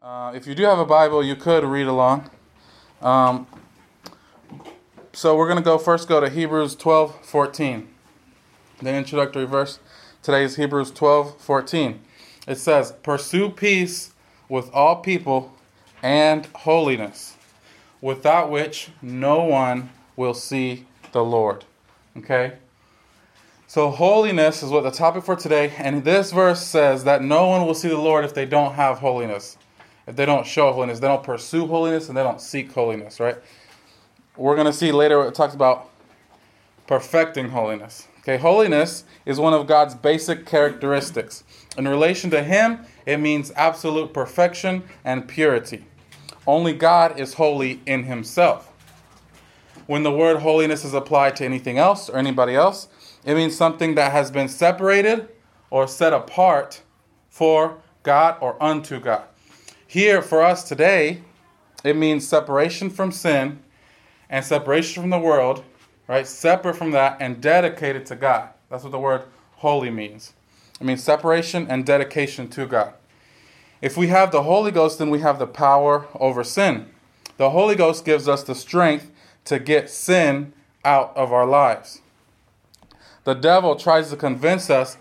Uh, if you do have a Bible, you could read along. Um, so we're going to go first go to Hebrews 12 14. The introductory verse today is Hebrews 12 14. It says, Pursue peace with all people and holiness, without which no one will see the Lord. Okay? So, holiness is what the topic for today, and this verse says that no one will see the Lord if they don't have holiness, if they don't show holiness, they don't pursue holiness, and they don't seek holiness, right? We're going to see later it talks about perfecting holiness. Okay, holiness is one of God's basic characteristics. In relation to Him, it means absolute perfection and purity. Only God is holy in Himself. When the word holiness is applied to anything else or anybody else, it means something that has been separated or set apart for God or unto God. Here for us today, it means separation from sin and separation from the world, right? Separate from that and dedicated to God. That's what the word holy means. It means separation and dedication to God. If we have the Holy Ghost, then we have the power over sin. The Holy Ghost gives us the strength to get sin out of our lives. The devil tries to convince us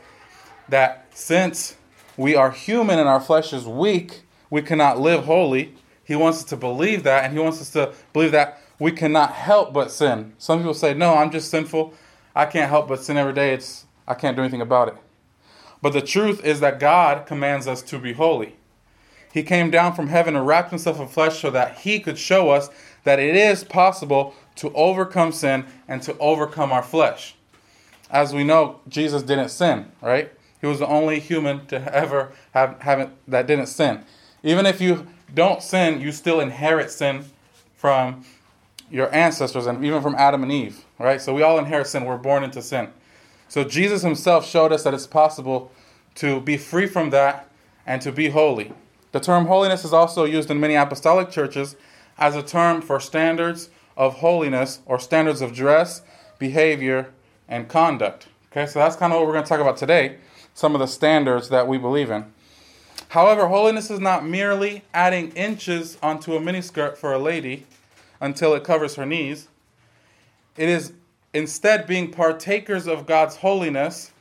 that since we are human and our flesh is weak, we cannot live holy. He wants us to believe that, and he wants us to believe that we cannot help but sin. Some people say, No, I'm just sinful. I can't help but sin every day. It's I can't do anything about it. But the truth is that God commands us to be holy. He came down from heaven and wrapped himself in flesh so that he could show us that it is possible to overcome sin and to overcome our flesh as we know, Jesus didn't sin, right? He was the only human to ever have, have that didn't sin. Even if you don't sin, you still inherit sin from your ancestors and even from Adam and Eve, right? So we all inherit sin. We're born into sin. So Jesus himself showed us that it's possible to be free from that and to be holy. The term holiness is also used in many apostolic churches as a term for standards of holiness or standards of dress, behavior, and conduct. Okay, so that's kind of what we're going to talk about today some of the standards that we believe in. However, holiness is not merely adding inches onto a miniskirt for a lady until it covers her knees. It is instead being partakers of God's holiness,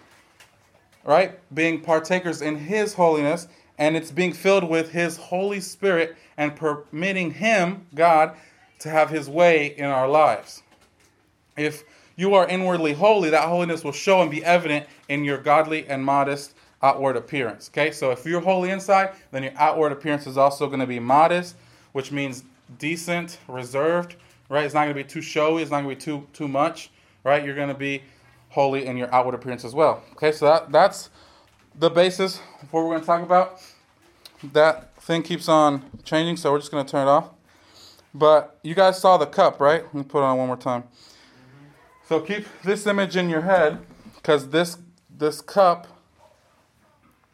right? Being partakers in His holiness, and it's being filled with His Holy Spirit and permitting Him, God, to have His way in our lives. If you are inwardly holy, that holiness will show and be evident in your godly and modest outward appearance. Okay, so if you're holy inside, then your outward appearance is also going to be modest, which means decent, reserved, right? It's not going to be too showy, it's not going to be too too much, right? You're going to be holy in your outward appearance as well. Okay, so that, that's the basis for what we're going to talk about. That thing keeps on changing, so we're just going to turn it off. But you guys saw the cup, right? Let me put it on one more time. So keep this image in your head because this this cup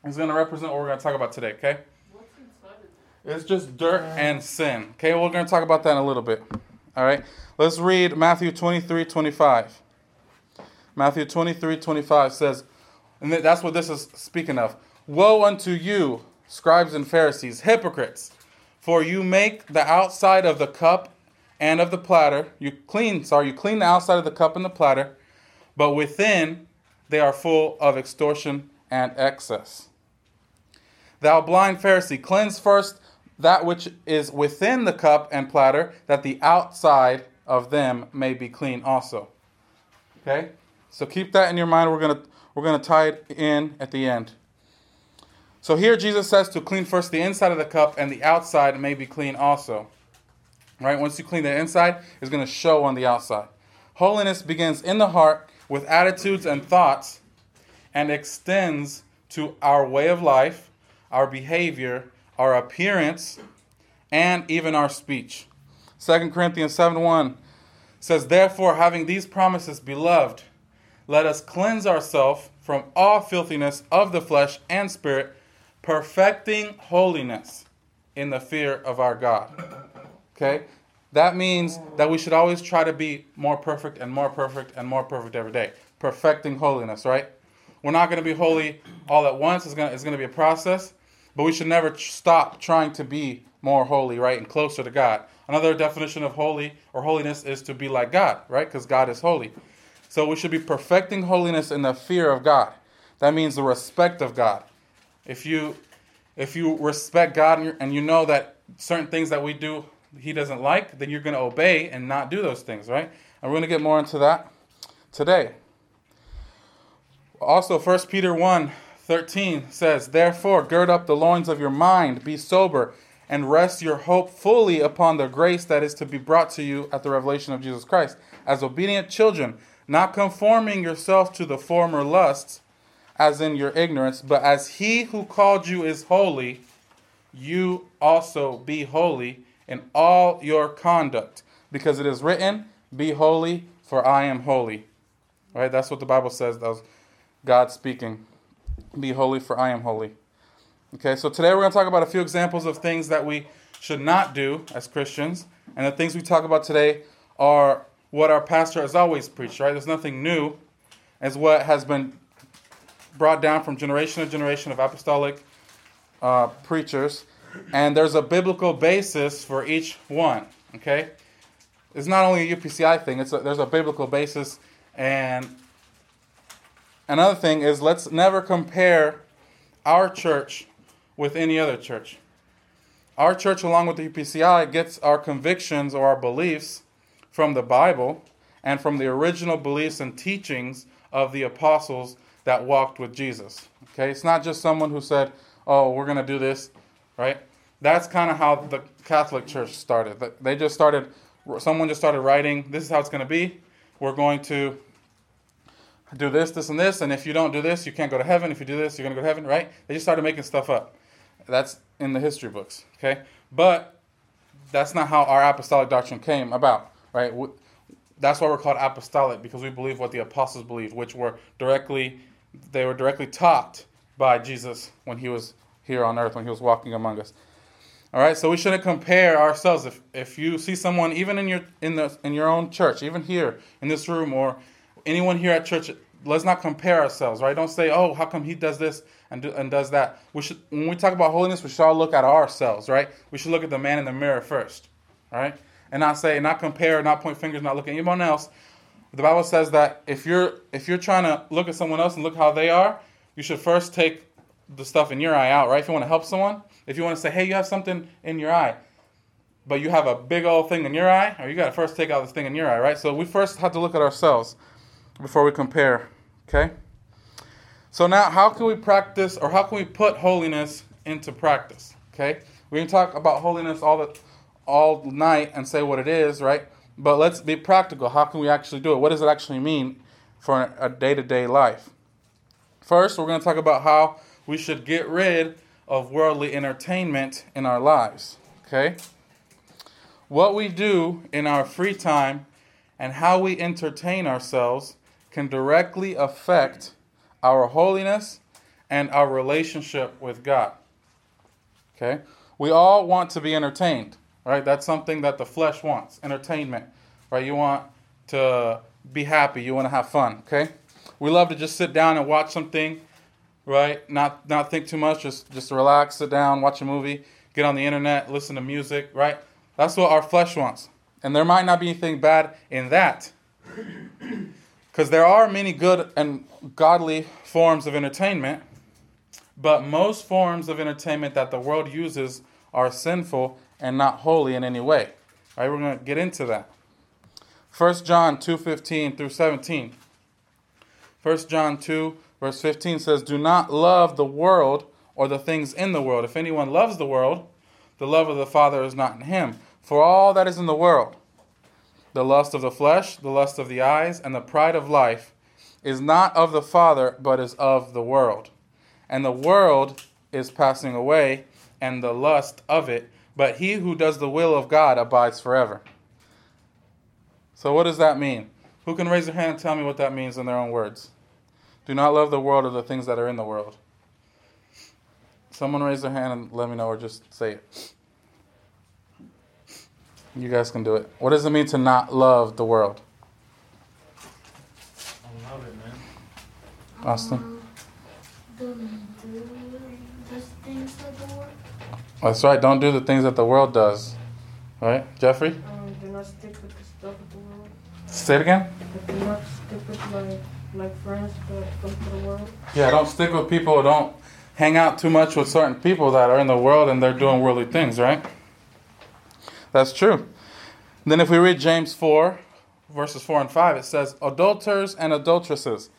is going to represent what we're going to talk about today, okay? What's included? It's just dirt and sin. Okay, we're going to talk about that in a little bit. All right, let's read Matthew 23 25. Matthew 23 25 says, and that's what this is speaking of. Woe unto you, scribes and Pharisees, hypocrites, for you make the outside of the cup and of the platter. You clean, sorry, you clean the outside of the cup and the platter, but within they are full of extortion and excess. Thou blind Pharisee, cleanse first that which is within the cup and platter, that the outside of them may be clean also. Okay? So keep that in your mind. We're gonna we're gonna tie it in at the end. So here Jesus says to clean first the inside of the cup, and the outside may be clean also. Right? Once you clean the inside, it's going to show on the outside. Holiness begins in the heart with attitudes and thoughts and extends to our way of life, our behavior, our appearance, and even our speech. 2 Corinthians 7 1 says, Therefore, having these promises, beloved, let us cleanse ourselves from all filthiness of the flesh and spirit, perfecting holiness in the fear of our God. Okay? That means that we should always try to be more perfect and more perfect and more perfect every day. Perfecting holiness, right? We're not going to be holy all at once. It's going to, it's going to be a process. But we should never tr- stop trying to be more holy, right, and closer to God. Another definition of holy or holiness is to be like God, right? Because God is holy. So we should be perfecting holiness in the fear of God. That means the respect of God. If you if you respect God and, and you know that certain things that we do He doesn't like, then you're going to obey and not do those things, right? And we're going to get more into that today. Also, 1 Peter 1 13 says, Therefore, gird up the loins of your mind, be sober, and rest your hope fully upon the grace that is to be brought to you at the revelation of Jesus Christ. As obedient children, not conforming yourself to the former lusts, as in your ignorance, but as he who called you is holy, you also be holy in all your conduct. Because it is written, Be holy, for I am holy. Right? That's what the Bible says. That was God speaking. Be holy, for I am holy. Okay, so today we're going to talk about a few examples of things that we should not do as Christians. And the things we talk about today are what our pastor has always preached, right? There's nothing new, as what has been brought down from generation to generation of apostolic uh, preachers. And there's a biblical basis for each one, okay? It's not only a UPCI thing, it's a, there's a biblical basis. And another thing is let's never compare our church with any other church. Our church, along with the UPCI, gets our convictions or our beliefs from the Bible and from the original beliefs and teachings of the apostles that walked with Jesus. Okay, it's not just someone who said, "Oh, we're going to do this," right? That's kind of how the Catholic Church started. They just started. Someone just started writing. This is how it's going to be. We're going to do this, this, and this. And if you don't do this, you can't go to heaven. If you do this, you're going to go to heaven, right? They just started making stuff up. That's in the history books. Okay, but that's not how our apostolic doctrine came about, right? That's why we're called apostolic because we believe what the apostles believed, which were directly they were directly taught by Jesus when he was here on earth, when he was walking among us. All right, so we shouldn't compare ourselves. If if you see someone, even in your in the in your own church, even here in this room, or anyone here at church, let's not compare ourselves. Right? Don't say, "Oh, how come he does this and do, and does that?" We should when we talk about holiness, we should all look at ourselves. Right? We should look at the man in the mirror first. right? and not say, not compare, not point fingers, not look at anyone else, the Bible says that if you're if you're trying to look at someone else and look how they are, you should first take the stuff in your eye out, right? If you want to help someone, if you want to say, "Hey, you have something in your eye," but you have a big old thing in your eye, or you got to first take out this thing in your eye, right? So we first have to look at ourselves before we compare. Okay. So now, how can we practice, or how can we put holiness into practice? Okay. We can talk about holiness all the all night and say what it is, right? But let's be practical. How can we actually do it? What does it actually mean for a day to day life? First, we're going to talk about how we should get rid of worldly entertainment in our lives. Okay? What we do in our free time and how we entertain ourselves can directly affect our holiness and our relationship with God. Okay? We all want to be entertained right? That's something that the flesh wants entertainment, right? You want to be happy, you want to have fun, okay? We love to just sit down and watch something, right? Not not think too much, just just relax, sit down, watch a movie, get on the internet, listen to music, right? That's what our flesh wants. And there might not be anything bad in that. Because there are many good and godly forms of entertainment, but most forms of entertainment that the world uses are sinful and not holy in any way. All right, we're going to get into that. 1 John 2:15 through 17. 1 John 2 verse 15 says, "Do not love the world or the things in the world. If anyone loves the world, the love of the Father is not in him. For all that is in the world, the lust of the flesh, the lust of the eyes, and the pride of life, is not of the Father, but is of the world. And the world is passing away, and the lust of it, but he who does the will of God abides forever. So, what does that mean? Who can raise their hand and tell me what that means in their own words? Do not love the world or the things that are in the world. Someone raise their hand and let me know, or just say it. You guys can do it. What does it mean to not love the world? I love it, man. Austin? Um, don't do the things of the That's right. Don't do the things that the world does. Right, Jeffrey? Um, do not stick with the stuff of the world. Say it again. But do not stick with like like friends that come to the world. Yeah, don't stick with people. Don't hang out too much with certain people that are in the world and they're doing worldly things, right? That's true. Then, if we read James 4, verses 4 and 5, it says, Adulterers and adulteresses,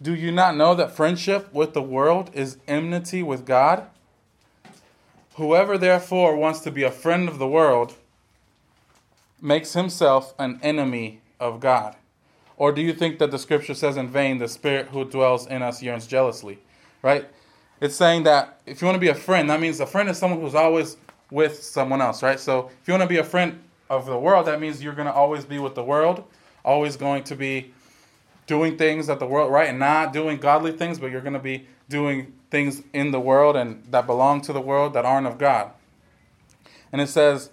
do you not know that friendship with the world is enmity with God? Whoever therefore wants to be a friend of the world makes himself an enemy of God. Or do you think that the scripture says in vain, the spirit who dwells in us yearns jealously? Right? It's saying that if you want to be a friend, that means a friend is someone who's always with someone else, right? So if you want to be a friend of the world, that means you're going to always be with the world, always going to be doing things that the world, right? And not doing godly things, but you're going to be doing things in the world and that belong to the world that aren't of God. And it says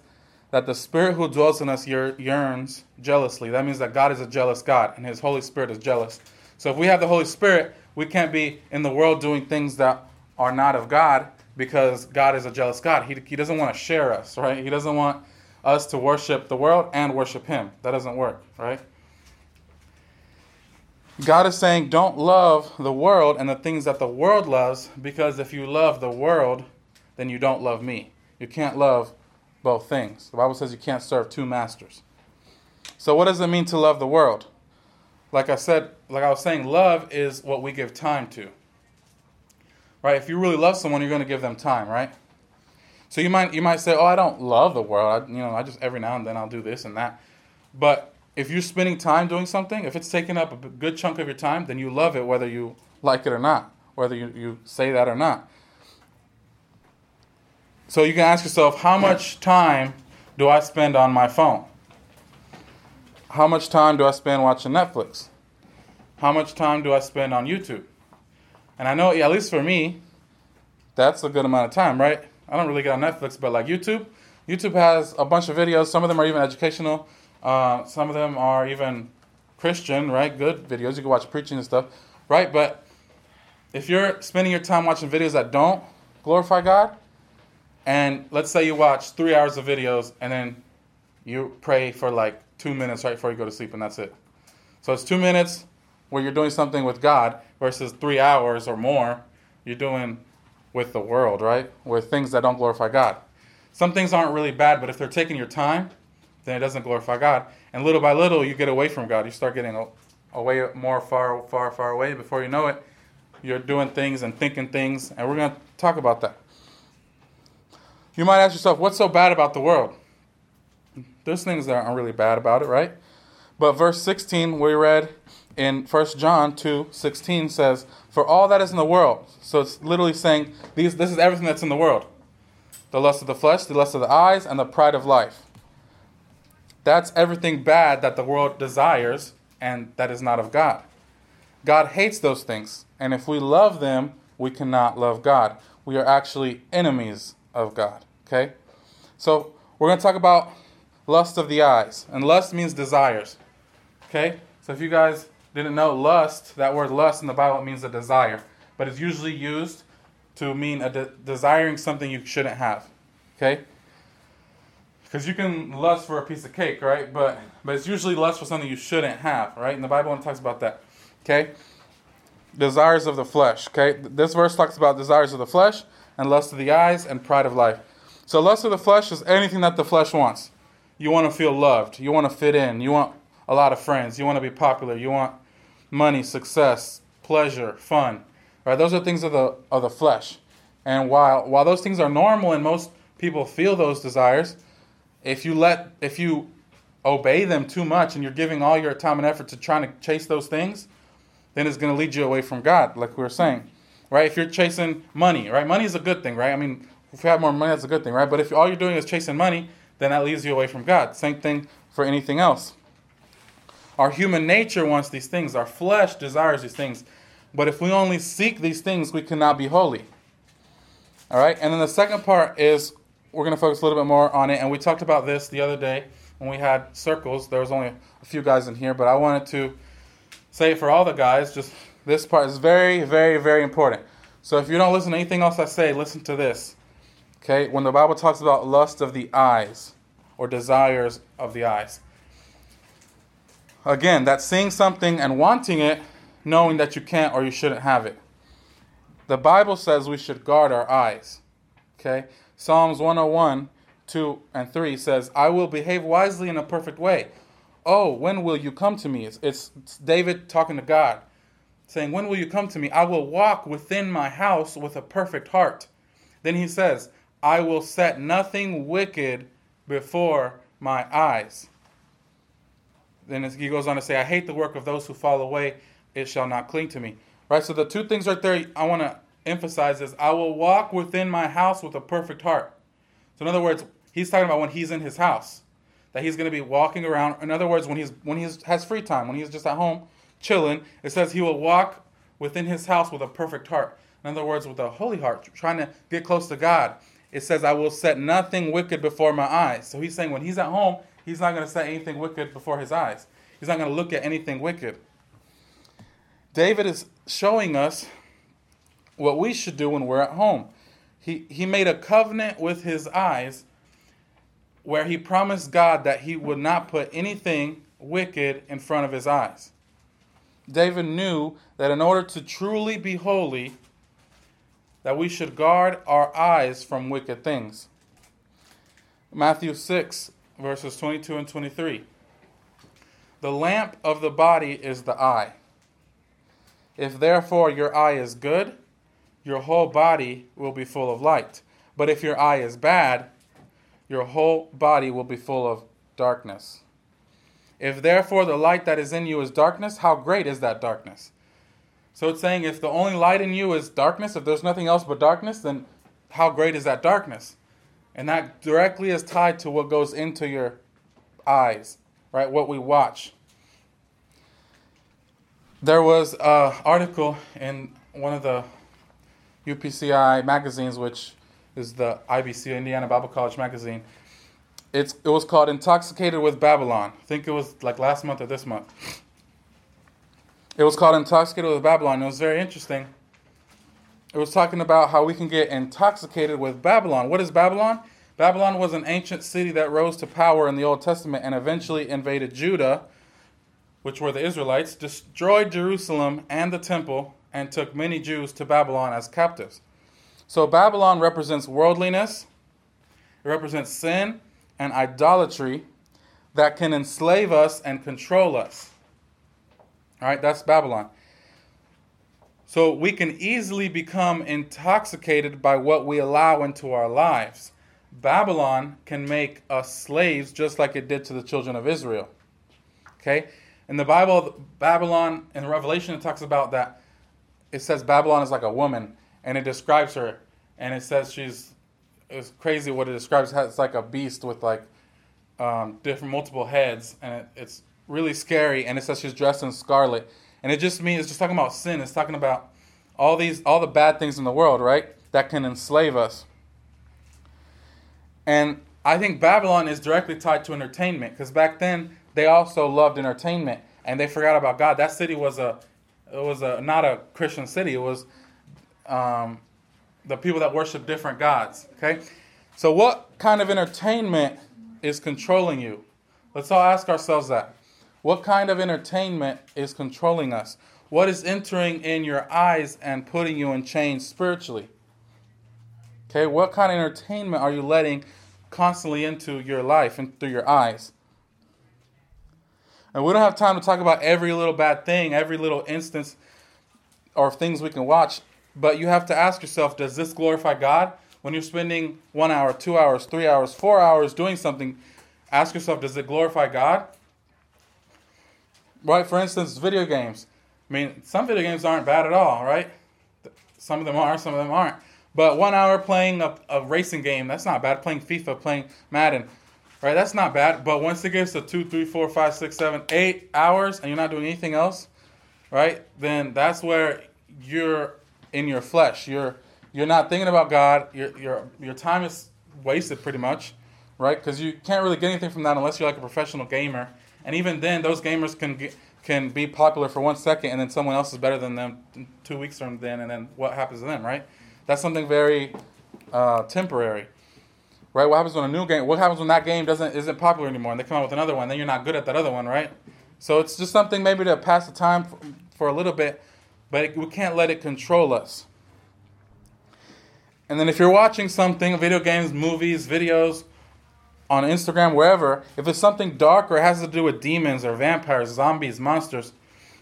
that the spirit who dwells in us yearns jealously. That means that God is a jealous God and his Holy Spirit is jealous. So if we have the Holy Spirit, we can't be in the world doing things that are not of God because God is a jealous God. He, he doesn't want to share us, right? He doesn't want us to worship the world and worship Him. That doesn't work, right? God is saying, don't love the world and the things that the world loves, because if you love the world, then you don't love me. You can't love both things. The Bible says you can't serve two masters. So, what does it mean to love the world? Like I said, like I was saying, love is what we give time to. Right? If you really love someone, you're going to give them time, right? So you might you might say, "Oh, I don't love the world. I, you know, I just every now and then I'll do this and that." But if you're spending time doing something, if it's taking up a good chunk of your time, then you love it whether you like it or not, whether you, you say that or not. So you can ask yourself, how much time do I spend on my phone? How much time do I spend watching Netflix? How much time do I spend on YouTube? And I know, at least for me, that's a good amount of time, right? I don't really get on Netflix, but like YouTube, YouTube has a bunch of videos. Some of them are even educational. Uh, some of them are even Christian, right? Good videos. You can watch preaching and stuff, right? But if you're spending your time watching videos that don't glorify God, and let's say you watch three hours of videos and then you pray for like two minutes right before you go to sleep, and that's it. So it's two minutes where you're doing something with God versus three hours or more you're doing with the world, right? With things that don't glorify God. Some things aren't really bad, but if they're taking your time, then it doesn't glorify God. And little by little, you get away from God. You start getting away more, far, far, far away. Before you know it, you're doing things and thinking things, and we're going to talk about that. You might ask yourself, what's so bad about the world? There's things that aren't really bad about it, right? But verse 16, we read in 1 John 2 16 says, For all that is in the world. So it's literally saying, these, this is everything that's in the world the lust of the flesh, the lust of the eyes, and the pride of life. That's everything bad that the world desires and that is not of God. God hates those things. And if we love them, we cannot love God. We are actually enemies of God. Okay? So we're going to talk about lust of the eyes. And lust means desires. Okay? So if you guys didn't know, lust, that word lust in the Bible means a desire. But it's usually used to mean a de- desiring something you shouldn't have. Okay? Because you can lust for a piece of cake, right? But but it's usually lust for something you shouldn't have, right? And the Bible talks about that. Okay? Desires of the flesh. Okay? This verse talks about desires of the flesh and lust of the eyes and pride of life. So lust of the flesh is anything that the flesh wants. You want to feel loved. You want to fit in. You want a lot of friends. You want to be popular. You want money, success, pleasure, fun. Right? Those are things of the of the flesh. And while while those things are normal and most people feel those desires, if you let if you obey them too much and you're giving all your time and effort to trying to chase those things, then it's going to lead you away from God, like we were saying. Right? If you're chasing money, right? Money is a good thing, right? I mean, if you have more money, that's a good thing, right? But if all you're doing is chasing money, then that leads you away from God. Same thing for anything else. Our human nature wants these things, our flesh desires these things. But if we only seek these things, we cannot be holy. All right? And then the second part is we're going to focus a little bit more on it. And we talked about this the other day when we had circles. There was only a few guys in here, but I wanted to say it for all the guys. Just this part is very, very, very important. So if you don't listen to anything else I say, listen to this. Okay, when the Bible talks about lust of the eyes or desires of the eyes. Again, that's seeing something and wanting it, knowing that you can't or you shouldn't have it. The Bible says we should guard our eyes. Okay? Psalms 101, 2 and 3 says, I will behave wisely in a perfect way. Oh, when will you come to me? It's, it's, it's David talking to God, saying, When will you come to me? I will walk within my house with a perfect heart. Then he says, I will set nothing wicked before my eyes. Then he goes on to say, I hate the work of those who fall away, it shall not cling to me. Right? So the two things right there I want to emphasize is I will walk within my house with a perfect heart. So in other words, he's talking about when he's in his house. That he's going to be walking around. In other words, when he's when he has free time, when he's just at home chilling, it says he will walk within his house with a perfect heart. In other words, with a holy heart, trying to get close to God it says, I will set nothing wicked before my eyes. So he's saying when he's at home, he's not going to set anything wicked before his eyes. He's not going to look at anything wicked. David is showing us what we should do when we're at home. He, he made a covenant with his eyes where he promised God that he would not put anything wicked in front of his eyes. David knew that in order to truly be holy, that we should guard our eyes from wicked things. Matthew 6, verses 22 and 23. The lamp of the body is the eye. If therefore your eye is good, your whole body will be full of light. But if your eye is bad, your whole body will be full of darkness. If therefore the light that is in you is darkness, how great is that darkness? So it's saying if the only light in you is darkness, if there's nothing else but darkness, then how great is that darkness? And that directly is tied to what goes into your eyes, right? What we watch. There was an article in one of the UPCI magazines, which is the IBC, Indiana Bible College magazine. It's, it was called Intoxicated with Babylon. I think it was like last month or this month. It was called Intoxicated with Babylon. It was very interesting. It was talking about how we can get intoxicated with Babylon. What is Babylon? Babylon was an ancient city that rose to power in the Old Testament and eventually invaded Judah, which were the Israelites, destroyed Jerusalem and the temple, and took many Jews to Babylon as captives. So Babylon represents worldliness, it represents sin and idolatry that can enslave us and control us. All right, that's Babylon. So we can easily become intoxicated by what we allow into our lives. Babylon can make us slaves just like it did to the children of Israel. Okay? In the Bible, Babylon, in Revelation, it talks about that. It says Babylon is like a woman, and it describes her, and it says she's, it's crazy what it describes. It's like a beast with like um, different multiple heads, and it, it's really scary, and it says she's dressed in scarlet, and it just means it's just talking about sin. It's talking about all these all the bad things in the world, right? That can enslave us. And I think Babylon is directly tied to entertainment because back then they also loved entertainment and they forgot about God. That city was a it was a not a Christian city. It was um, the people that worship different gods. Okay, so what kind of entertainment is controlling you? Let's all ask ourselves that. What kind of entertainment is controlling us? What is entering in your eyes and putting you in chains spiritually? Okay, what kind of entertainment are you letting constantly into your life and through your eyes? And we don't have time to talk about every little bad thing, every little instance or things we can watch, but you have to ask yourself does this glorify God? When you're spending one hour, two hours, three hours, four hours doing something, ask yourself does it glorify God? Right? For instance, video games. I mean, some video games aren't bad at all, right? Some of them are, some of them aren't. But one hour playing a, a racing game, that's not bad. Playing FIFA, playing Madden, right? That's not bad. But once it gets to two, three, four, five, six, seven, eight hours, and you're not doing anything else, right? Then that's where you're in your flesh. You're you're not thinking about God. Your your your time is wasted pretty much, right? Because you can't really get anything from that unless you're like a professional gamer and even then, those gamers can get, can be popular for one second, and then someone else is better than them two weeks from then, and then what happens to them, right? That's something very uh, temporary. right? What happens when a new game? What happens when that game doesn't isn't popular anymore, and they come out with another one? Then you're not good at that other one, right? So it's just something maybe to pass the time for, for a little bit, but it, we can't let it control us. And then if you're watching something, video games, movies, videos, on Instagram, wherever, if it's something dark or it has to do with demons or vampires, zombies, monsters,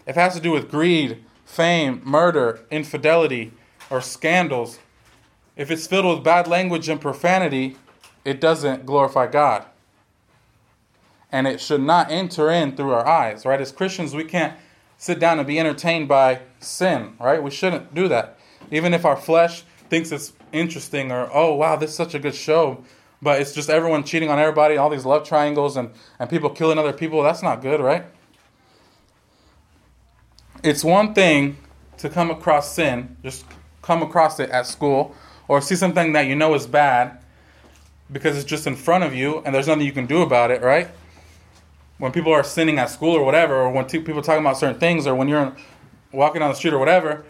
if it has to do with greed, fame, murder, infidelity, or scandals, if it's filled with bad language and profanity, it doesn't glorify God. And it should not enter in through our eyes, right? As Christians, we can't sit down and be entertained by sin, right? We shouldn't do that. Even if our flesh thinks it's interesting or, oh, wow, this is such a good show, but it's just everyone cheating on everybody, all these love triangles, and, and people killing other people. That's not good, right? It's one thing to come across sin, just come across it at school, or see something that you know is bad because it's just in front of you and there's nothing you can do about it, right? When people are sinning at school or whatever, or when people are talking about certain things, or when you're walking down the street or whatever.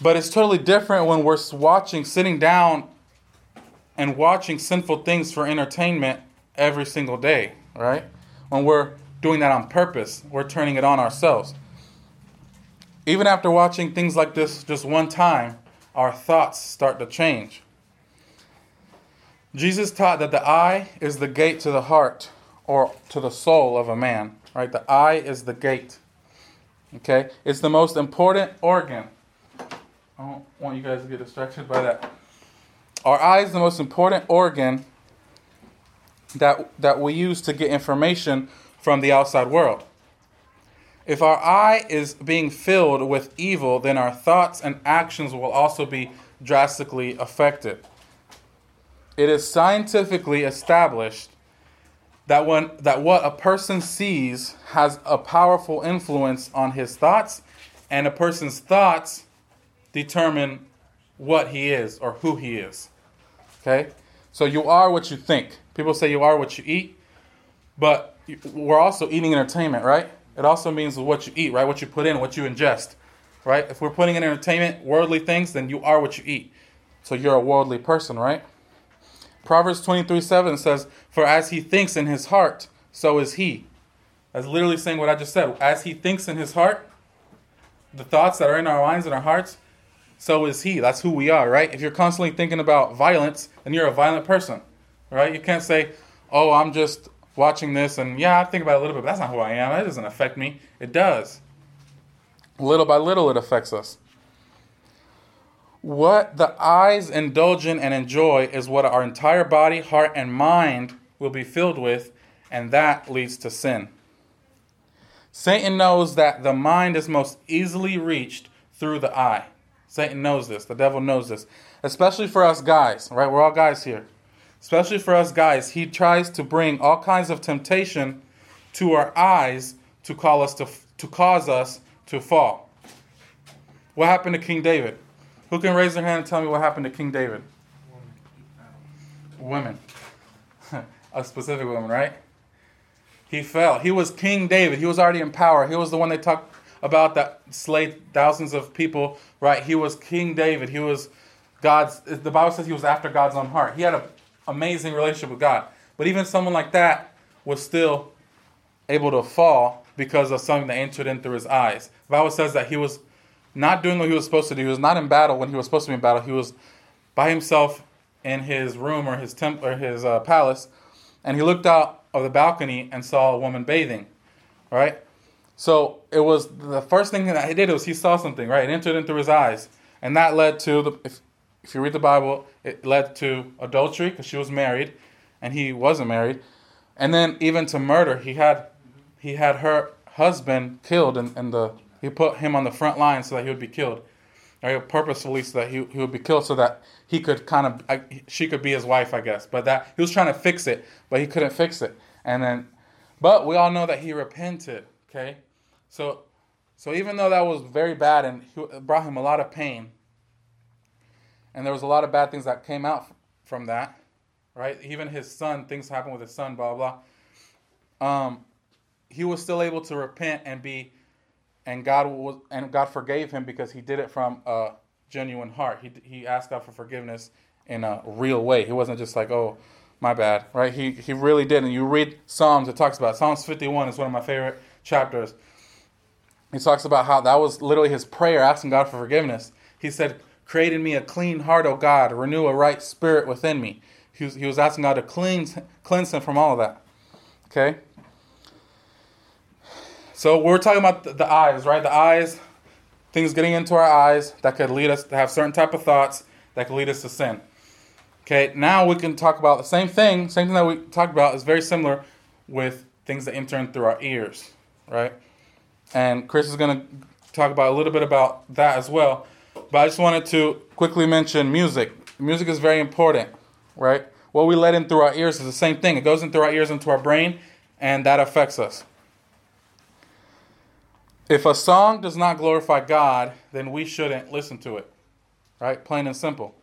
But it's totally different when we're watching, sitting down and watching sinful things for entertainment every single day, right? When we're doing that on purpose, we're turning it on ourselves. Even after watching things like this just one time, our thoughts start to change. Jesus taught that the eye is the gate to the heart or to the soul of a man, right? The eye is the gate. Okay? It's the most important organ. I don't want you guys to get distracted by that. Our eye is the most important organ that, that we use to get information from the outside world. If our eye is being filled with evil, then our thoughts and actions will also be drastically affected. It is scientifically established that when that what a person sees has a powerful influence on his thoughts and a person's thoughts determine what he is or who he is. Okay? So you are what you think. People say you are what you eat, but we're also eating entertainment, right? It also means what you eat, right? What you put in, what you ingest, right? If we're putting in entertainment, worldly things, then you are what you eat. So you're a worldly person, right? Proverbs 23 7 says, For as he thinks in his heart, so is he. That's literally saying what I just said. As he thinks in his heart, the thoughts that are in our minds and our hearts, so is he. That's who we are, right? If you're constantly thinking about violence, then you're a violent person, right? You can't say, oh, I'm just watching this and yeah, I think about it a little bit, but that's not who I am. That doesn't affect me. It does. Little by little, it affects us. What the eyes indulge in and enjoy is what our entire body, heart, and mind will be filled with, and that leads to sin. Satan knows that the mind is most easily reached through the eye. Satan knows this. The devil knows this. Especially for us guys, right? We're all guys here. Especially for us guys, he tries to bring all kinds of temptation to our eyes to call us to to cause us to fall. What happened to King David? Who can raise their hand and tell me what happened to King David? Women. A specific woman, right? He fell. He was King David. He was already in power. He was the one they talked about that slayed thousands of people, right? He was King David. He was God's, the Bible says he was after God's own heart. He had an amazing relationship with God. But even someone like that was still able to fall because of something that entered in through his eyes. The Bible says that he was not doing what he was supposed to do. He was not in battle when he was supposed to be in battle. He was by himself in his room or his temp or his uh, palace, and he looked out of the balcony and saw a woman bathing. Right, so it was the first thing that he did was he saw something, right? It entered into his eyes. And that led to, the, if, if you read the Bible, it led to adultery because she was married and he wasn't married. And then even to murder. He had, he had her husband killed and, and the, he put him on the front line so that he would be killed. Or purposefully so that he, he would be killed so that he could kind of, she could be his wife, I guess. But that, he was trying to fix it, but he couldn't fix it. And then, but we all know that he repented, okay? So, so even though that was very bad and it brought him a lot of pain, and there was a lot of bad things that came out from that, right? Even his son, things happened with his son, blah blah. Um, he was still able to repent and be, and God was, and God forgave him because he did it from a genuine heart. He he asked God for forgiveness in a real way. He wasn't just like, oh, My bad, right? He he really did. And you read Psalms, it talks about it. Psalms 51 is one of my favorite chapters. He talks about how that was literally his prayer, asking God for forgiveness. He said, "Create in me a clean heart, O God, renew a right spirit within me." He was, he was asking God to cleanse cleanse him from all of that. Okay. So we're talking about the, the eyes, right? The eyes, things getting into our eyes that could lead us to have certain type of thoughts that could lead us to sin. Okay, now we can talk about the same thing. Same thing that we talked about is very similar with things that enter in through our ears, right? And Chris is going to talk about a little bit about that as well. But I just wanted to quickly mention music. Music is very important, right? What we let in through our ears is the same thing. It goes in through our ears into our brain, and that affects us. If a song does not glorify God, then we shouldn't listen to it. Right? Plain and simple.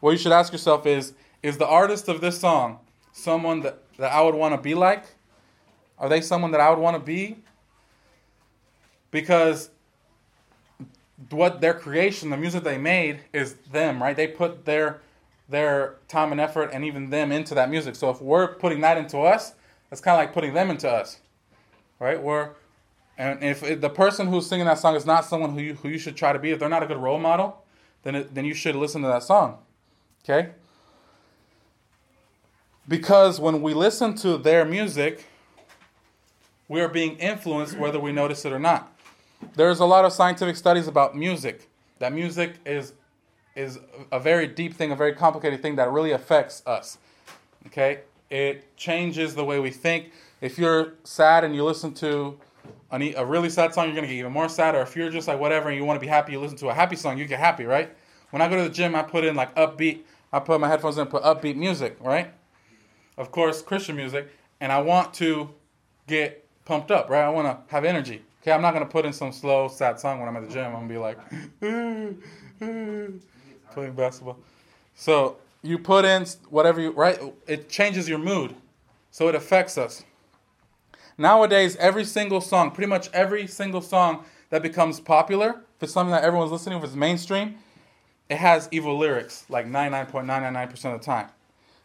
What you should ask yourself is Is the artist of this song someone that, that I would want to be like? Are they someone that I would want to be? Because what their creation, the music they made, is them, right? They put their their time and effort and even them into that music. So if we're putting that into us, that's kind of like putting them into us, right? We're and if the person who's singing that song is not someone who you, who you should try to be, if they're not a good role model, then, it, then you should listen to that song. Okay? Because when we listen to their music, we are being influenced whether we notice it or not. There's a lot of scientific studies about music. That music is is a very deep thing, a very complicated thing that really affects us. Okay? It changes the way we think. If you're sad and you listen to a, a really sad song, you're gonna get even more sad. Or if you're just like whatever and you want to be happy, you listen to a happy song, you get happy, right? When I go to the gym, I put in like upbeat. I put my headphones in, put upbeat music, right? Of course, Christian music, and I want to get pumped up, right? I want to have energy. Okay, I'm not gonna put in some slow, sad song when I'm at the gym. I'm gonna be like playing basketball. So you put in whatever you right. It changes your mood, so it affects us. Nowadays, every single song, pretty much every single song that becomes popular, if it's something that everyone's listening, if it's mainstream, it has evil lyrics like 99.999% of the time.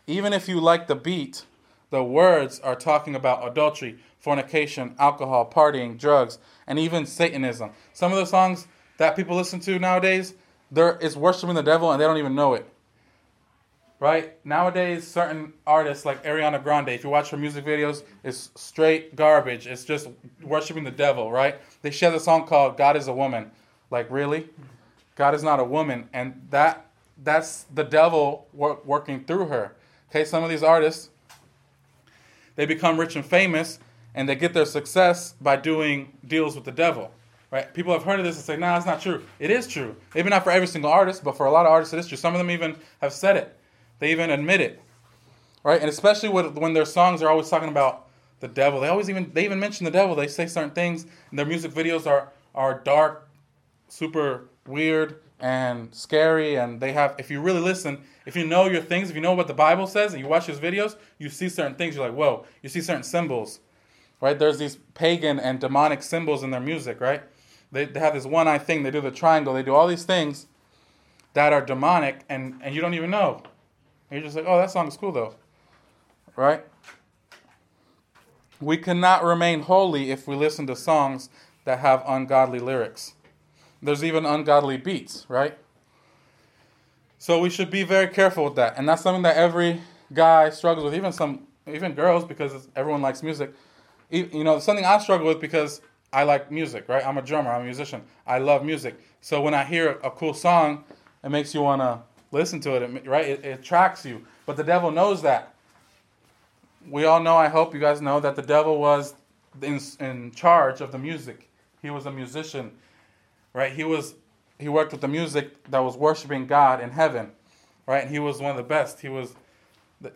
Even if you like the beat, the words are talking about adultery, fornication, alcohol, partying, drugs, and even Satanism. Some of the songs that people listen to nowadays, there is worshiping the devil and they don't even know it right? Nowadays, certain artists like Ariana Grande, if you watch her music videos, it's straight garbage. It's just worshiping the devil, right? They share a song called "God Is a Woman." Like, really? God is not a woman, and that that's the devil work, working through her. Okay, some of these artists they become rich and famous, and they get their success by doing deals with the devil. Right? People have heard of this and say, "No, nah, it's not true." It is true. Maybe not for every single artist, but for a lot of artists, it is true. Some of them even have said it. They even admit it, right? And especially when their songs are always talking about the devil. They always even they even mention the devil. They say certain things. And their music videos are are dark, super weird and scary. And they have, if you really listen, if you know your things, if you know what the Bible says, and you watch his videos, you see certain things. You're like, whoa. You see certain symbols, right? There's these pagan and demonic symbols in their music, right? They, they have this one eye thing. They do the triangle. They do all these things that are demonic, and, and you don't even know. And you're just like, oh, that song is cool though. Right? We cannot remain holy if we listen to songs that have ungodly lyrics. There's even ungodly beats, right? So we should be very careful with that. And that's something that every guy struggles with, even some even girls because everyone likes music. You know, something I struggle with because I like music, right? I'm a drummer, I'm a musician. I love music. So when I hear a cool song, it makes you want to listen to it, right? It, it attracts you. But the devil knows that. We all know, I hope you guys know, that the devil was in, in charge of the music. He was a musician, right? He was he worked with the music that was worshiping God in heaven, right? And he was one of the best. He was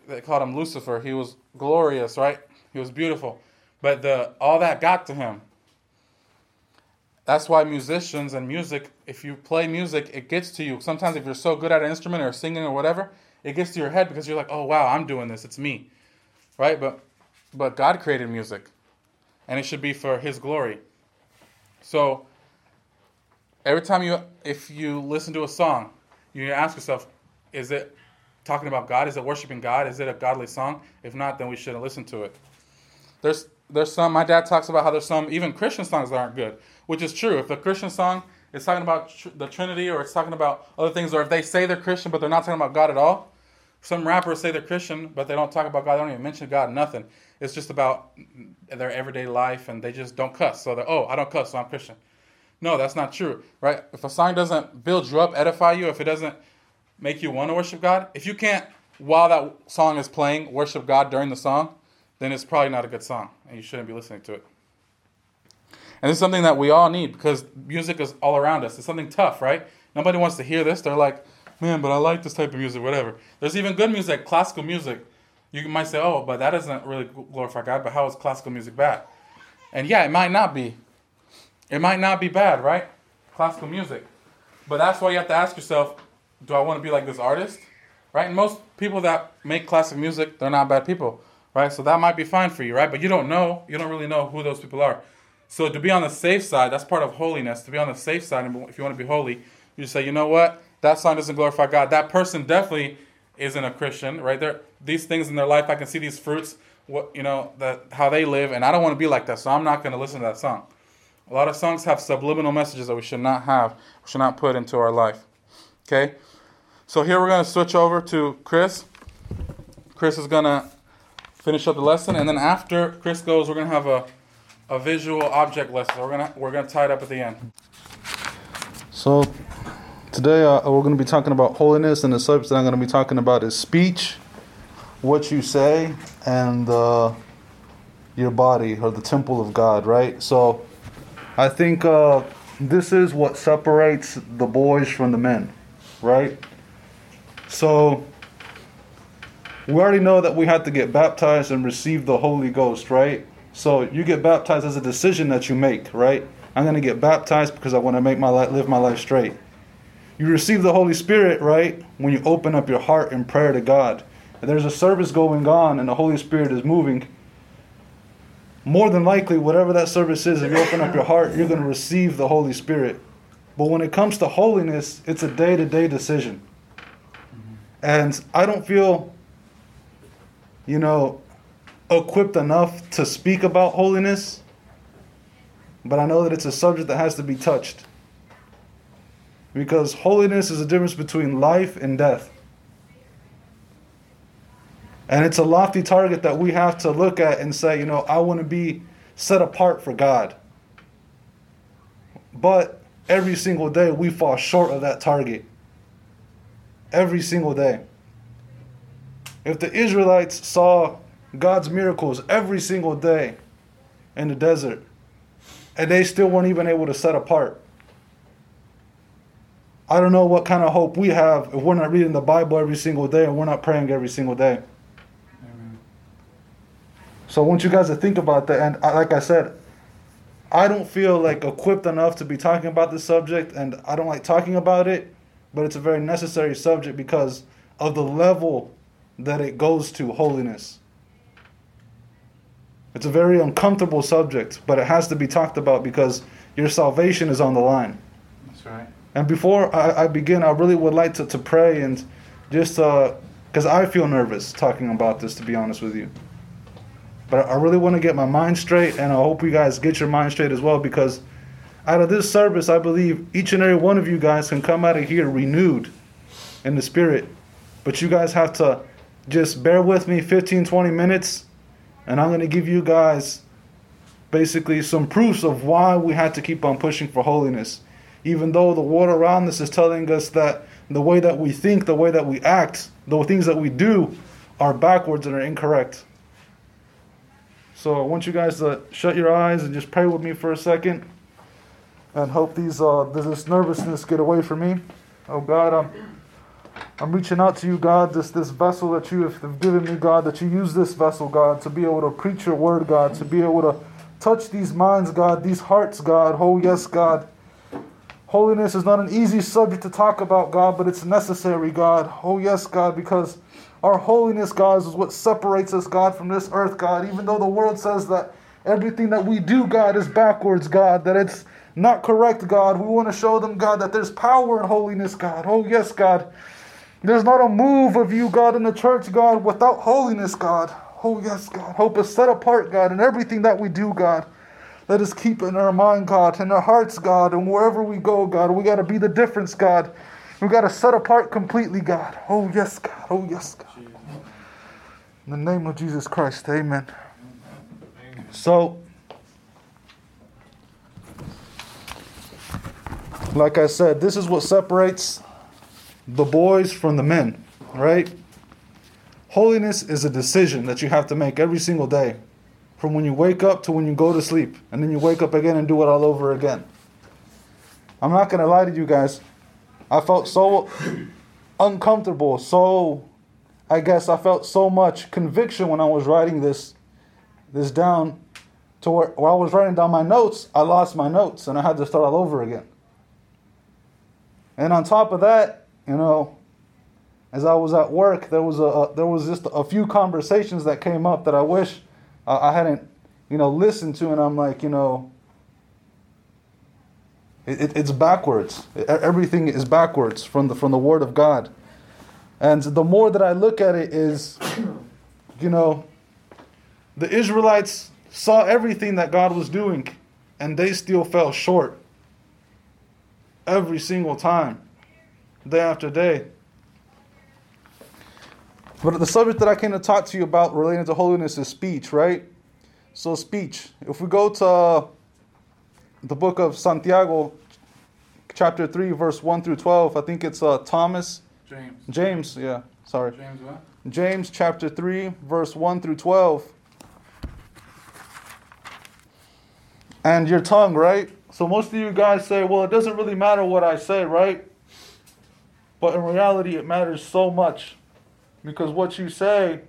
they called him Lucifer. He was glorious, right? He was beautiful. But the all that got to him. That's why musicians and music, if you play music, it gets to you. Sometimes if you're so good at an instrument or singing or whatever, it gets to your head because you're like, "Oh wow, I'm doing this. It's me." Right? But but God created music. And it should be for his glory. So every time you if you listen to a song, you ask yourself, is it talking about God? Is it worshiping God? Is it a godly song? If not, then we shouldn't listen to it. There's there's some. My dad talks about how there's some even Christian songs that aren't good, which is true. If a Christian song is talking about tr- the Trinity or it's talking about other things, or if they say they're Christian but they're not talking about God at all. Some rappers say they're Christian but they don't talk about God. They don't even mention God. Nothing. It's just about their everyday life and they just don't cuss. So they're oh I don't cuss so I'm Christian. No, that's not true, right? If a song doesn't build you up, edify you, if it doesn't make you want to worship God, if you can't while that song is playing worship God during the song, then it's probably not a good song and you shouldn't be listening to it. And it's something that we all need because music is all around us. It's something tough, right? Nobody wants to hear this. They're like, man, but I like this type of music, whatever. There's even good music, classical music. You might say, oh, but that doesn't really glorify God, but how is classical music bad? And yeah, it might not be. It might not be bad, right? Classical music. But that's why you have to ask yourself, do I want to be like this artist? Right? And most people that make classic music, they're not bad people, right? So that might be fine for you, right? But you don't know, you don't really know who those people are. So to be on the safe side, that's part of holiness. To be on the safe side, if you want to be holy, you say, you know what? That song doesn't glorify God. That person definitely isn't a Christian, right? There, these things in their life, I can see these fruits, what you know, that how they live, and I don't want to be like that, so I'm not going to listen to that song. A lot of songs have subliminal messages that we should not have, we should not put into our life. Okay, so here we're going to switch over to Chris. Chris is going to finish up the lesson, and then after Chris goes, we're going to have a a visual object lesson. We're gonna we're gonna tie it up at the end. So today uh, we're going to be talking about holiness, and the subject that I'm going to be talking about is speech, what you say, and uh, your body or the temple of God. Right. So I think uh, this is what separates the boys from the men. Right. So we already know that we have to get baptized and receive the Holy Ghost, right? So you get baptized as a decision that you make, right? I'm going to get baptized because I want to make my life, live my life straight. You receive the Holy Spirit, right? When you open up your heart in prayer to God. And there's a service going on and the Holy Spirit is moving. More than likely, whatever that service is, if you open up your heart, you're going to receive the Holy Spirit. But when it comes to holiness, it's a day to day decision. And I don't feel, you know, equipped enough to speak about holiness, but I know that it's a subject that has to be touched. Because holiness is a difference between life and death. And it's a lofty target that we have to look at and say, you know, I want to be set apart for God. But every single day we fall short of that target. Every single day. If the Israelites saw God's miracles every single day in the desert, and they still weren't even able to set apart. I don't know what kind of hope we have if we're not reading the Bible every single day and we're not praying every single day. So I want you guys to think about that. And like I said, I don't feel like equipped enough to be talking about this subject, and I don't like talking about it, but it's a very necessary subject because of the level that it goes to holiness. It's a very uncomfortable subject, but it has to be talked about because your salvation is on the line. That's right. And before I, I begin, I really would like to, to pray and just because uh, I feel nervous talking about this, to be honest with you. But I really want to get my mind straight, and I hope you guys get your mind straight as well because out of this service, I believe each and every one of you guys can come out of here renewed in the spirit. But you guys have to just bear with me 15, 20 minutes and I'm going to give you guys basically some proofs of why we had to keep on pushing for holiness. Even though the world around us is telling us that the way that we think, the way that we act, the things that we do are backwards and are incorrect. So I want you guys to shut your eyes and just pray with me for a second and hope these uh, this nervousness get away from me. Oh God, I'm I'm reaching out to you, God, this, this vessel that you have given me, God, that you use this vessel, God, to be able to preach your word, God, to be able to touch these minds, God, these hearts, God. Oh, yes, God. Holiness is not an easy subject to talk about, God, but it's necessary, God. Oh, yes, God, because our holiness, God, is what separates us, God, from this earth, God. Even though the world says that everything that we do, God, is backwards, God, that it's not correct, God. We want to show them, God, that there's power in holiness, God. Oh, yes, God. There's not a move of you, God, in the church, God, without holiness, God. Oh, yes, God. Hope is set apart, God, in everything that we do, God. Let us keep in our mind, God, in our hearts, God, and wherever we go, God. We got to be the difference, God. We got to set apart completely, God. Oh, yes, God. Oh, yes, God. In the name of Jesus Christ, amen. So, like I said, this is what separates the boys from the men, right? Holiness is a decision that you have to make every single day, from when you wake up to when you go to sleep, and then you wake up again and do it all over again. I'm not going to lie to you guys. I felt so uncomfortable, so I guess I felt so much conviction when I was writing this this down to where I was writing down my notes, I lost my notes and I had to start all over again. And on top of that, you know, as I was at work, there was a, a there was just a few conversations that came up that I wish uh, I hadn't, you know, listened to, and I'm like, you know, it, it, it's backwards. Everything is backwards from the from the Word of God. And the more that I look at it, is, you know, the Israelites saw everything that God was doing, and they still fell short every single time, day after day. But the subject that I came to talk to you about relating to holiness is speech, right? So, speech. If we go to the book of Santiago, chapter 3, verse 1 through 12, I think it's uh, Thomas. James. James, yeah, sorry. James what? James chapter 3, verse 1 through 12. And your tongue, right? So most of you guys say, well, it doesn't really matter what I say, right? But in reality, it matters so much. Because what you say,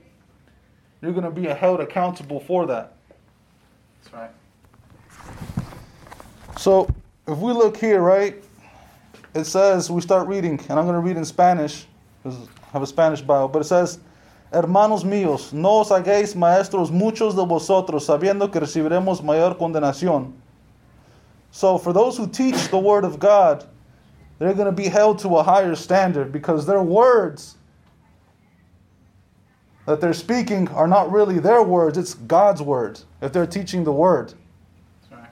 you're going to be held accountable for that. That's right. So if we look here, right, it says, we start reading, and I'm going to read in Spanish, because I have a Spanish Bible, but it says, Hermanos míos, no os hagáis maestros muchos de vosotros, sabiendo que recibiremos mayor condenación. So, for those who teach the Word of God, they're going to be held to a higher standard because their words that they're speaking are not really their words, it's God's words if they're teaching the Word. That's right.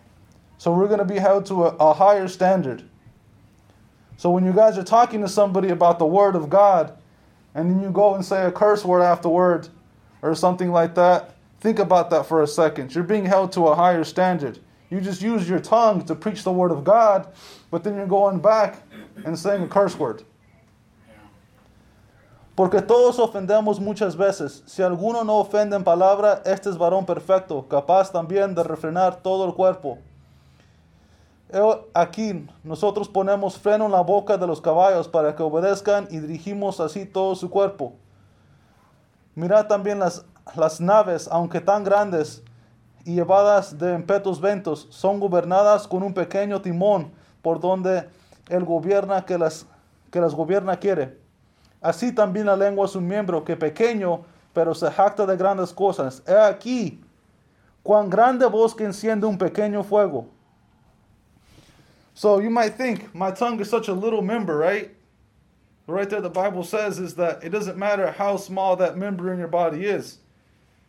So, we're going to be held to a, a higher standard. So, when you guys are talking to somebody about the Word of God, and then you go and say a curse word afterward or something like that, think about that for a second. You're being held to a higher standard. You just use your tongue to preach the word of God, but then you're going back and saying a curse word. Porque todos ofendemos muchas veces. Si alguno no ofende en palabra, este es varón perfecto, capaz también de refrenar todo el cuerpo. Aquí nosotros ponemos freno en la boca de los caballos para que obedezcan y dirigimos así todo su cuerpo. Mirad también las, las naves, aunque tan grandes y llevadas de impetos ventos, son gobernadas con un pequeño timón por donde el gobierna que las, que las gobierna quiere. Así también la lengua es un miembro que pequeño, pero se jacta de grandes cosas. He aquí, cuán grande bosque enciende un pequeño fuego. So you might think my tongue is such a little member, right? But right there, the Bible says is that it doesn't matter how small that member in your body is.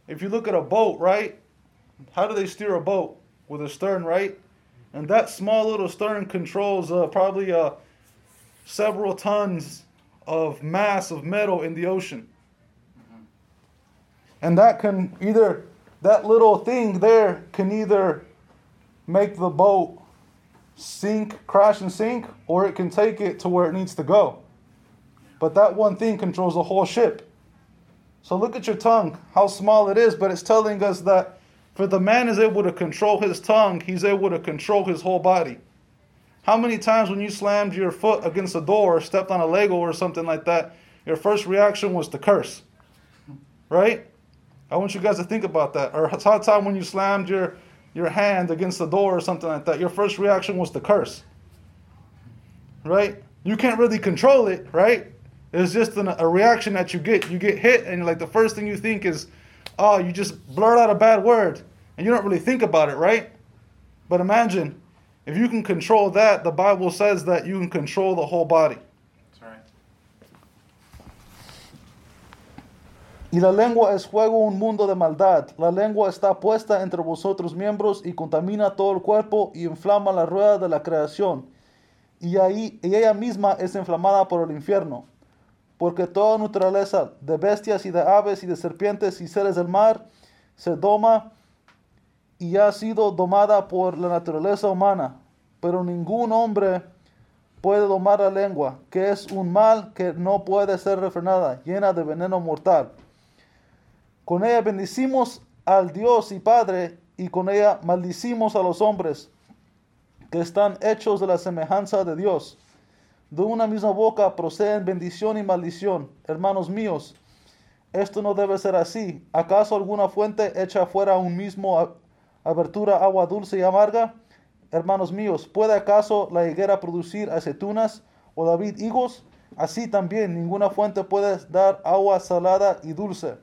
If you look at a boat, right? How do they steer a boat? With a stern, right? And that small little stern controls uh, probably uh, several tons of mass of metal in the ocean. And that can either, that little thing there can either make the boat sink, crash and sink, or it can take it to where it needs to go. But that one thing controls the whole ship. So look at your tongue, how small it is, but it's telling us that for the man is able to control his tongue, he's able to control his whole body. How many times when you slammed your foot against a door or stepped on a Lego or something like that, your first reaction was to curse? Right? I want you guys to think about that. Or how time when you slammed your your hand against the door or something like that, your first reaction was to curse. Right? You can't really control it, right? It's just an, a reaction that you get. You get hit, and like the first thing you think is, oh, you just blurt out a bad word, and you don't really think about it, right? But imagine if you can control that, the Bible says that you can control the whole body. Y la lengua es fuego, un mundo de maldad. La lengua está puesta entre vosotros miembros y contamina todo el cuerpo y inflama la rueda de la creación. Y, ahí, y ella misma es inflamada por el infierno. Porque toda naturaleza de bestias y de aves y de serpientes y seres del mar se doma y ha sido domada por la naturaleza humana. Pero ningún hombre puede domar la lengua, que es un mal que no puede ser refrenada, llena de veneno mortal. Con ella bendecimos al Dios y Padre, y con ella maldicimos a los hombres que están hechos de la semejanza de Dios. De una misma boca proceden bendición y maldición. Hermanos míos, esto no debe ser así. ¿Acaso alguna fuente echa fuera un mismo abertura agua dulce y amarga? Hermanos míos, ¿puede acaso la higuera producir aceitunas o David higos? Así también ninguna fuente puede dar agua salada y dulce.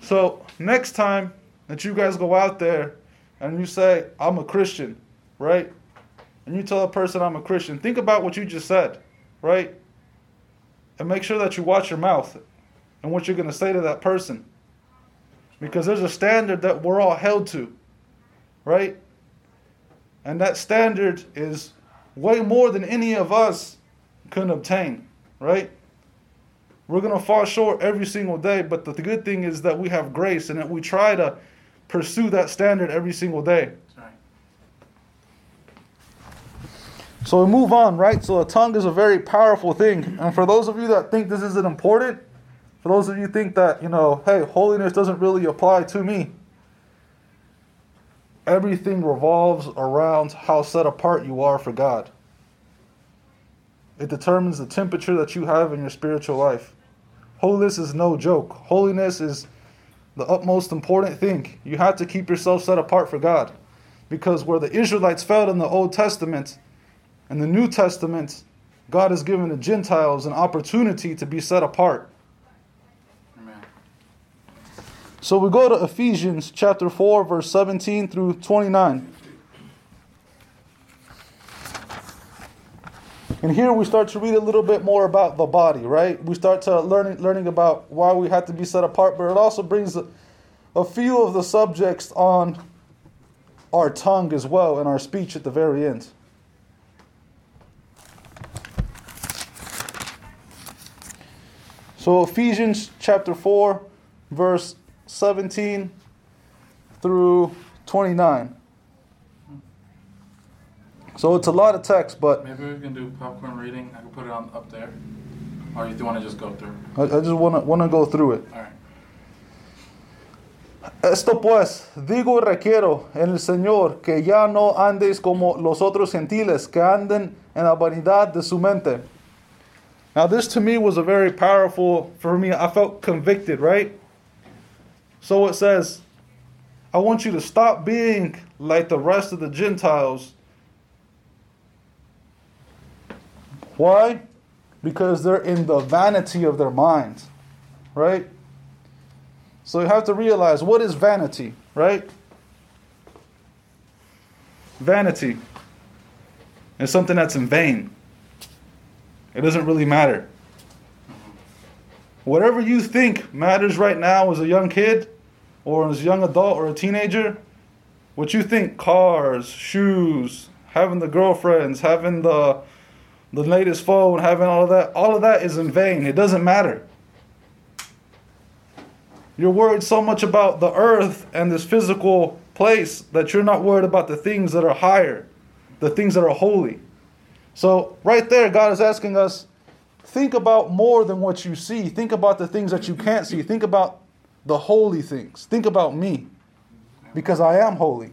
So, next time that you guys go out there and you say, I'm a Christian, right? And you tell a person I'm a Christian, think about what you just said, right? And make sure that you watch your mouth and what you're going to say to that person. Because there's a standard that we're all held to, right? And that standard is way more than any of us can obtain, right? We're going to fall short every single day, but the, the good thing is that we have grace and that we try to pursue that standard every single day. Right. So we move on, right? So the tongue is a very powerful thing. And for those of you that think this isn't important, for those of you think that, you know, hey, holiness doesn't really apply to me. Everything revolves around how set apart you are for God. It determines the temperature that you have in your spiritual life. Holiness is no joke. Holiness is the utmost important thing. You have to keep yourself set apart for God. Because where the Israelites failed in the Old Testament and the New Testament, God has given the Gentiles an opportunity to be set apart. Amen. So we go to Ephesians chapter 4, verse 17 through 29. And here we start to read a little bit more about the body, right? We start to learning learning about why we have to be set apart, but it also brings a, a few of the subjects on our tongue as well and our speech at the very end. So Ephesians chapter 4 verse 17 through 29. So it's a lot of text, but Maybe we can do popcorn reading. I can put it on up there. Or you want to just go through? I, I just want to want to go through it. All right. Esto pues, digo y requiero en el Señor que ya no andéis como los otros gentiles que anden en la vanidad de su mente. Now, this to me was a very powerful, for me, I felt convicted, right? So it says, I want you to stop being like the rest of the Gentiles. Why? Because they're in the vanity of their minds, right? So you have to realize what is vanity, right? Vanity is something that's in vain. It doesn't really matter. Whatever you think matters right now as a young kid or as a young adult or a teenager, what you think cars, shoes, having the girlfriends, having the the latest phone, having all of that, all of that is in vain. It doesn't matter. You're worried so much about the earth and this physical place that you're not worried about the things that are higher, the things that are holy. So, right there, God is asking us think about more than what you see. Think about the things that you can't see. Think about the holy things. Think about me, because I am holy.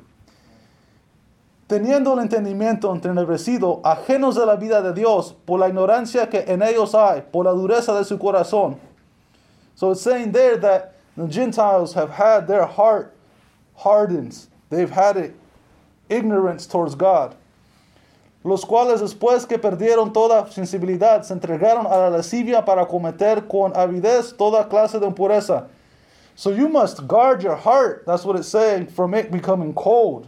Teniendo el entendimiento entenebrecido, ajenos de la vida de Dios, por la ignorancia que en ellos hay, por la dureza de su corazón. So it's saying there that the Gentiles have had their heart hardened. They've had it ignorance towards God. Los cuales después que perdieron toda sensibilidad se entregaron a la lascivia para cometer con avidez toda clase de impureza. So you must guard your heart, that's what it's saying, from it becoming cold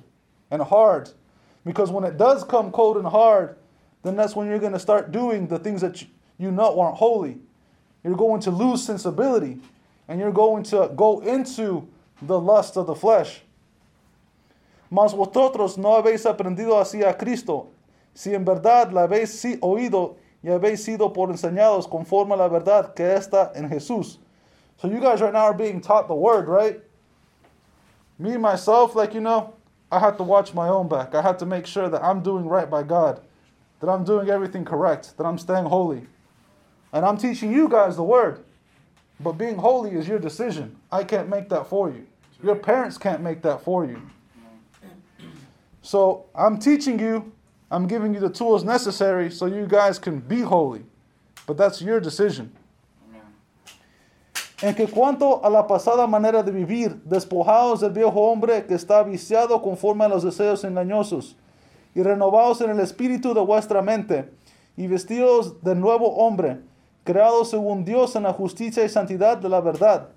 and hard. Because when it does come cold and hard, then that's when you're going to start doing the things that you, know aren't holy. you're going to lose sensibility and you're going to go into the lust of the flesh. Mas vosotros no habéis aprendido así a Cristo, si en verdad la habéis oído y habéis sido por enseñados conforme a la verdad que está en Jesús. So you guys right now are being taught the word, right? Me myself, like you know, I have to watch my own back. I have to make sure that I'm doing right by God, that I'm doing everything correct, that I'm staying holy. And I'm teaching you guys the word. But being holy is your decision. I can't make that for you. Your parents can't make that for you. So I'm teaching you, I'm giving you the tools necessary so you guys can be holy. But that's your decision. En que cuanto a la pasada manera de vivir, despojados del viejo hombre que está viciado conforme a los deseos engañosos, y renovados en el espíritu de vuestra mente, y vestidos del nuevo hombre, creado según Dios en la justicia y santidad de la verdad.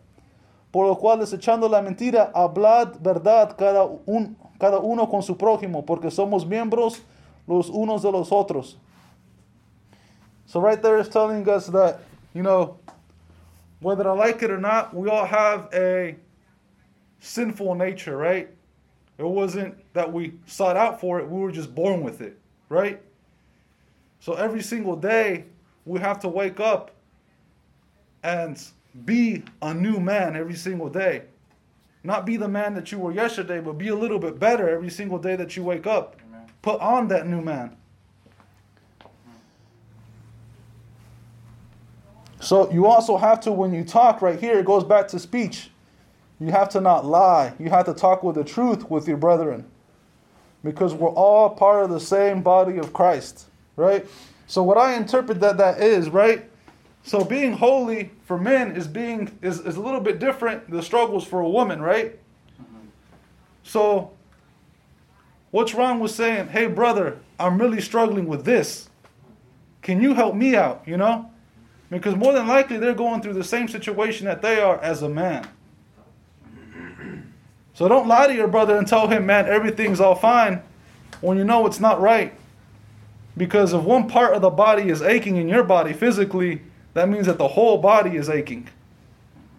Por lo cual, desechando la mentira, hablad verdad cada, un, cada uno con su prójimo, porque somos miembros los unos de los otros. So right there is telling us that, you know, whether I like it or not, we all have a sinful nature, right? It wasn't that we sought out for it, we were just born with it, right? So every single day, we have to wake up and be a new man every single day. Not be the man that you were yesterday, but be a little bit better every single day that you wake up. Amen. Put on that new man. So you also have to, when you talk right here, it goes back to speech. You have to not lie. You have to talk with the truth with your brethren. Because we're all part of the same body of Christ, right? So what I interpret that that is, right? So being holy for men is being is, is a little bit different the struggles for a woman, right? So what's wrong with saying, "Hey brother, I'm really struggling with this. Can you help me out?" You know? Because more than likely they're going through the same situation that they are as a man. So don't lie to your brother and tell him, man, everything's all fine when you know it's not right. Because if one part of the body is aching in your body physically, that means that the whole body is aching.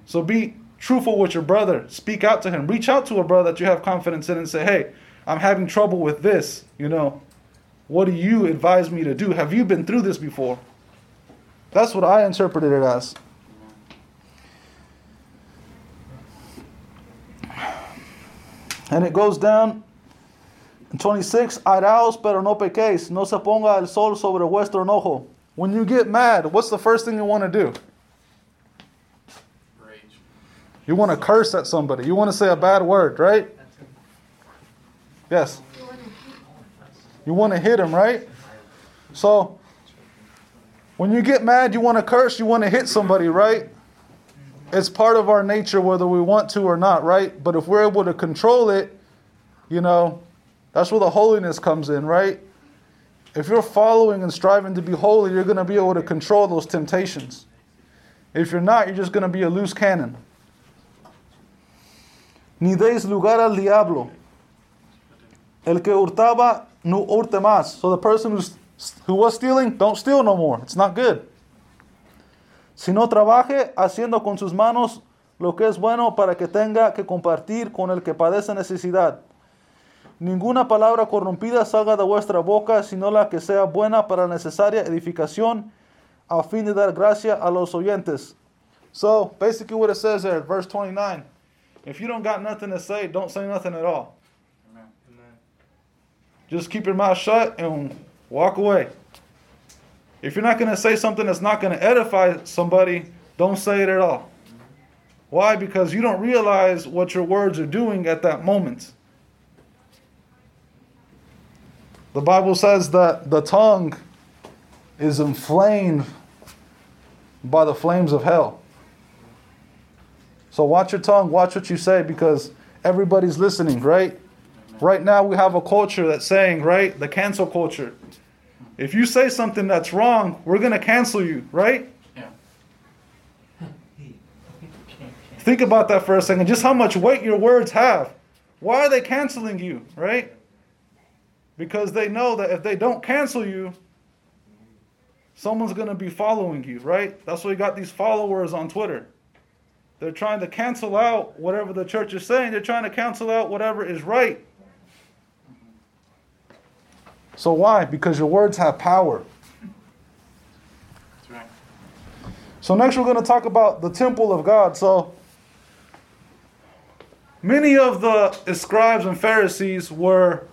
So be truthful with your brother. Speak out to him. Reach out to a brother that you have confidence in and say, hey, I'm having trouble with this. You know, what do you advise me to do? Have you been through this before? That's what I interpreted it as. And it goes down in 26, Airaos pero no pequéis, no se ponga el sol sobre vuestro enojo. When you get mad, what's the first thing you want to do? Rage. You want to curse at somebody. You want to say a bad word, right? Yes. You want to hit him, right? So, when you get mad, you want to curse, you want to hit somebody, right? It's part of our nature whether we want to or not, right? But if we're able to control it, you know, that's where the holiness comes in, right? If you're following and striving to be holy, you're going to be able to control those temptations. If you're not, you're just going to be a loose cannon. Ni deis lugar al diablo. El que hurtaba, no hurte más. So the person who's, who was stealing, don't steal no more. It's not good. Si no trabaje haciendo con sus manos lo que es bueno para que tenga que compartir con el que padece necesidad. Ninguna palabra corrompida salga de vuestra boca, sino la que sea buena para necesaria edificación, a fin de dar gracia a los oyentes. So, basically, what it says there, verse 29. If you don't got nothing to say, don't say nothing at all. Amen. Just keep your mouth shut and walk away. If you're not going to say something that's not going to edify somebody, don't say it at all. Why? Because you don't realize what your words are doing at that moment. The Bible says that the tongue is inflamed by the flames of hell. So watch your tongue, watch what you say because everybody's listening, right? Right now we have a culture that's saying, right? The cancel culture. If you say something that's wrong, we're going to cancel you, right? Yeah. Think about that for a second. Just how much weight your words have. Why are they canceling you, right? Because they know that if they don't cancel you, someone's going to be following you, right? That's why you got these followers on Twitter. They're trying to cancel out whatever the church is saying, they're trying to cancel out whatever is right. So, why? Because your words have power. That's right. So, next we're going to talk about the temple of God. So, many of the scribes and Pharisees were,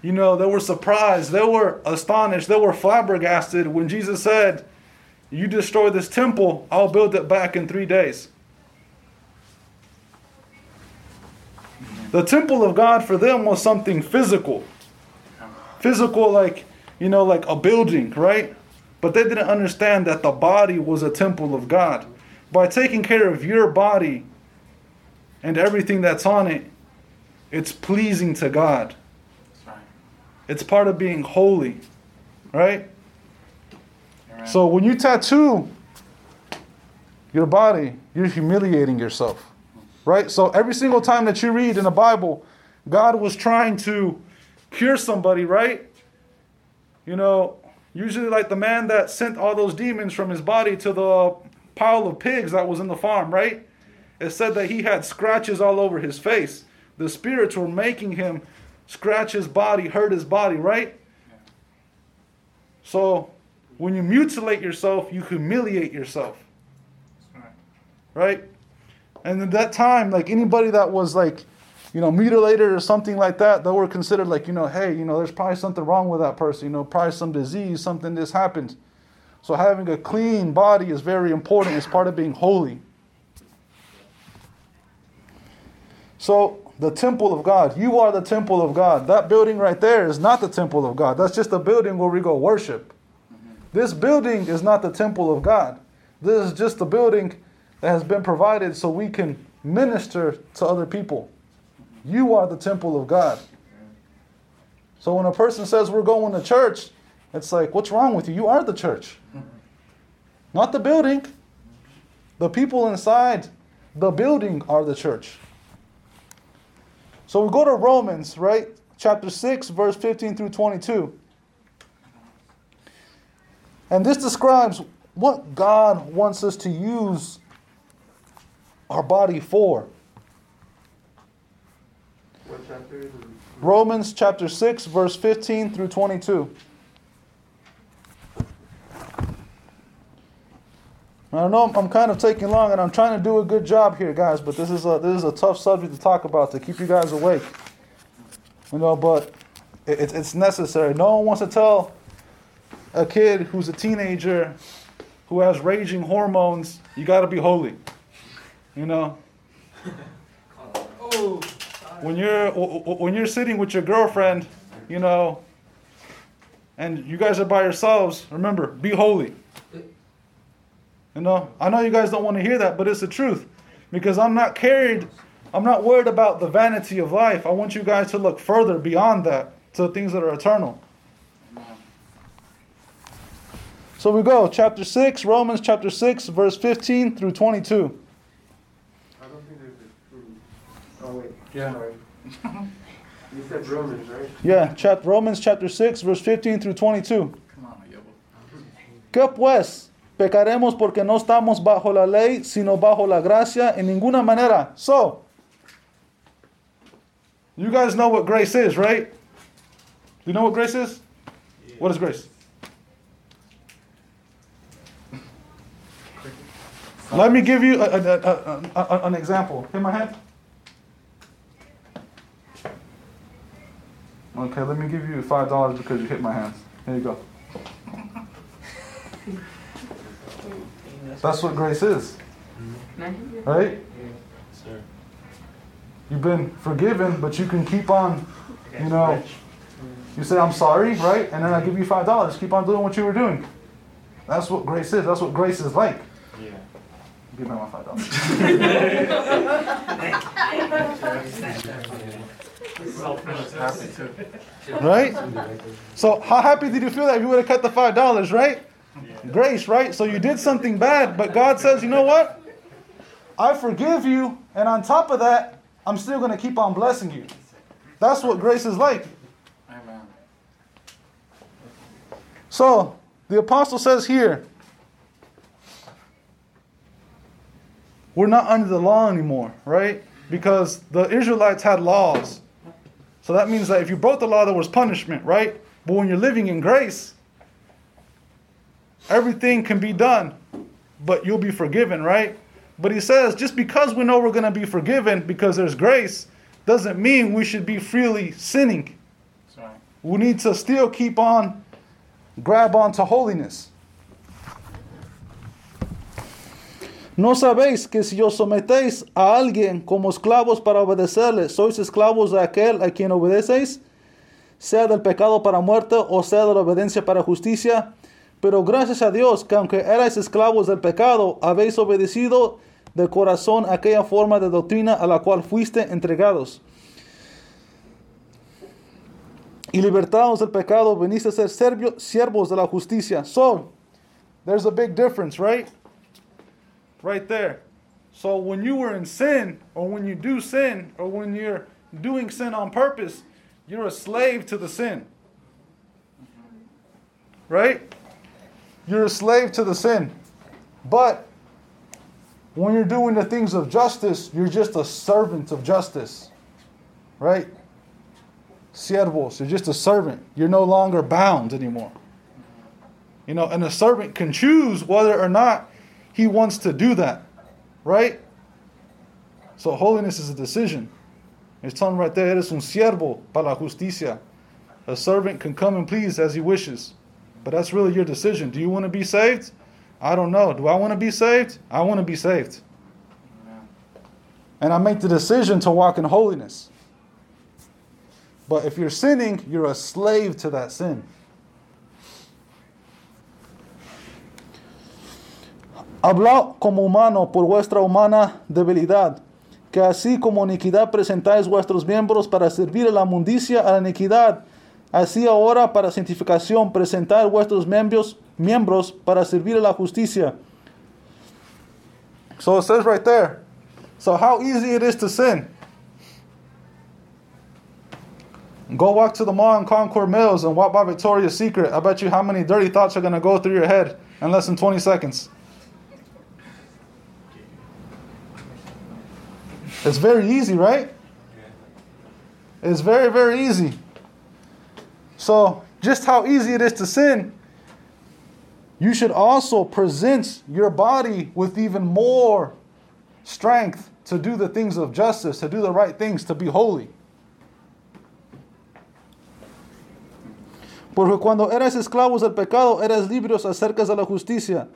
you know, they were surprised, they were astonished, they were flabbergasted when Jesus said, You destroy this temple, I'll build it back in three days. The temple of God for them was something physical. Physical, like, you know, like a building, right? But they didn't understand that the body was a temple of God. By taking care of your body and everything that's on it, it's pleasing to God. It's part of being holy, right? So when you tattoo your body, you're humiliating yourself, right? So every single time that you read in the Bible, God was trying to cure somebody, right? You know, usually like the man that sent all those demons from his body to the pile of pigs that was in the farm, right? It said that he had scratches all over his face. The spirits were making him scratch his body, hurt his body, right? So when you mutilate yourself, you humiliate yourself, right. right? And at that time, like anybody that was like, you know, mutilated or something like that, they were considered like, you know, hey, you know, there's probably something wrong with that person, you know, probably some disease, something this happened. So having a clean body is very important. It's part of being holy. So the temple of God, you are the temple of God. That building right there is not the temple of God. That's just a building where we go worship. This building is not the temple of God. This is just a building that has been provided so we can minister to other people. You are the temple of God. So when a person says we're going to church, it's like, what's wrong with you? You are the church. Not the building. The people inside the building are the church. So we go to Romans, right? Chapter 6, verse 15 through 22. And this describes what God wants us to use our body for. Romans chapter 6, verse 15 through 22. I know I'm, I'm kind of taking long, and I'm trying to do a good job here, guys. But this is a this is a tough subject to talk about to keep you guys awake. You know, but it, it's it's necessary. No one wants to tell a kid who's a teenager who has raging hormones, you got to be holy. You know, when you're when you're sitting with your girlfriend, you know, and you guys are by yourselves, remember, be holy. You know, I know you guys don't want to hear that, but it's the truth. Because I'm not carried, I'm not worried about the vanity of life. I want you guys to look further beyond that to things that are eternal. So we go, chapter 6, Romans chapter 6, verse 15 through 22. I don't think there's a true. Oh wait. Yeah. Sorry. you said Romans, right? Yeah, chap- Romans chapter 6, verse 15 through 22. Come on, Yobo. ¿Qué pues? Pecaremos porque no estamos bajo la ley, sino bajo la gracia en ninguna manera. So, you guys know what grace is, right? You know what grace is? What is grace? Let me give you a, a, a, a- a- an example. Hit my hand. Okay, let me give you five dollars because you hit my hands. Here you go. That's what grace is, mm-hmm. right? You've been forgiven, but you can keep on, you know. You say I'm sorry, right? And then I give you five dollars. Keep on doing what you were doing. That's what grace is. That's what grace is like. Yeah. Give me my five dollars. Happy to. right? So how happy did you feel that you would have cut the five dollars, right? Grace, right? So you did something bad, but God says, you know what? I forgive you, and on top of that, I'm still gonna keep on blessing you. That's what grace is like. Amen. So, the apostle says here, we're not under the law anymore, right? Because the Israelites had laws. So that means that if you broke the law, there was punishment, right? But when you're living in grace, everything can be done, but you'll be forgiven, right? But he says, just because we know we're going to be forgiven because there's grace, doesn't mean we should be freely sinning. That's right. We need to still keep on, grab on to holiness. ¿No sabéis que si os sometéis a alguien como esclavos para obedecerle, sois esclavos de aquel a quien obedecéis? Sea del pecado para muerte o sea de la obediencia para justicia. Pero gracias a Dios que aunque erais esclavos del pecado, habéis obedecido de corazón aquella forma de doctrina a la cual fuiste entregados. Y libertados del pecado, veniste a ser siervos de la justicia. So, there's a big difference, right? Right there. So when you were in sin, or when you do sin, or when you're doing sin on purpose, you're a slave to the sin. Right? You're a slave to the sin. But when you're doing the things of justice, you're just a servant of justice. Right? Siervos, you're just a servant. You're no longer bound anymore. You know, and a servant can choose whether or not he wants to do that. Right? So holiness is a decision. It's telling right there, eres un siervo para la justicia. A servant can come and please as he wishes. But that's really your decision. Do you want to be saved? I don't know. Do I want to be saved? I want to be saved. And I make the decision to walk in holiness. But if you're sinning, you're a slave to that sin. Hablad como humano por vuestra humana debilidad, que así como iniquidad presentáis vuestros miembros para servir a la mundicia a la iniquidad, así ahora para santificación presentar vuestros miembros, miembros para servir a la justicia. So it says right there. So how easy it is to sin. Go walk to the mall in Concord Mills and walk by Victoria's Secret. I bet you how many dirty thoughts are going to go through your head in less than 20 seconds. It's very easy, right? It's very, very easy. So, just how easy it is to sin, you should also present your body with even more strength to do the things of justice, to do the right things, to be holy. Porque cuando eras esclavos del pecado, eras libres acerca de la justicia.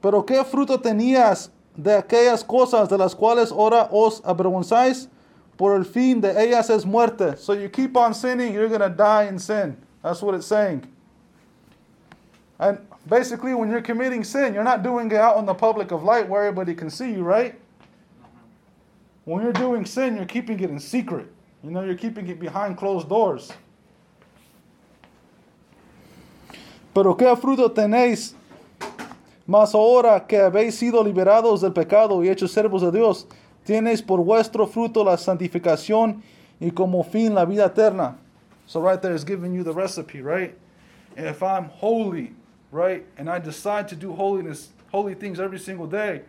Pero qué fruto tenías de aquellas cosas de las cuales ahora os avergonzáis? Por el fin de ellas es muerte. So you keep on sinning, you're going to die in sin. That's what it's saying. And basically, when you're committing sin, you're not doing it out in the public of light where everybody can see you, right? When you're doing sin, you're keeping it in secret. You know, you're keeping it behind closed doors. Pero qué fruto tenéis mas ahora que habéis sido liberados del pecado y hechos servos de Dios, tienes por vuestro fruto la santificación y como fin la vida eterna. So right there is giving you the recipe, right? If I'm holy, right, and I decide to do holiness, holy things every single day,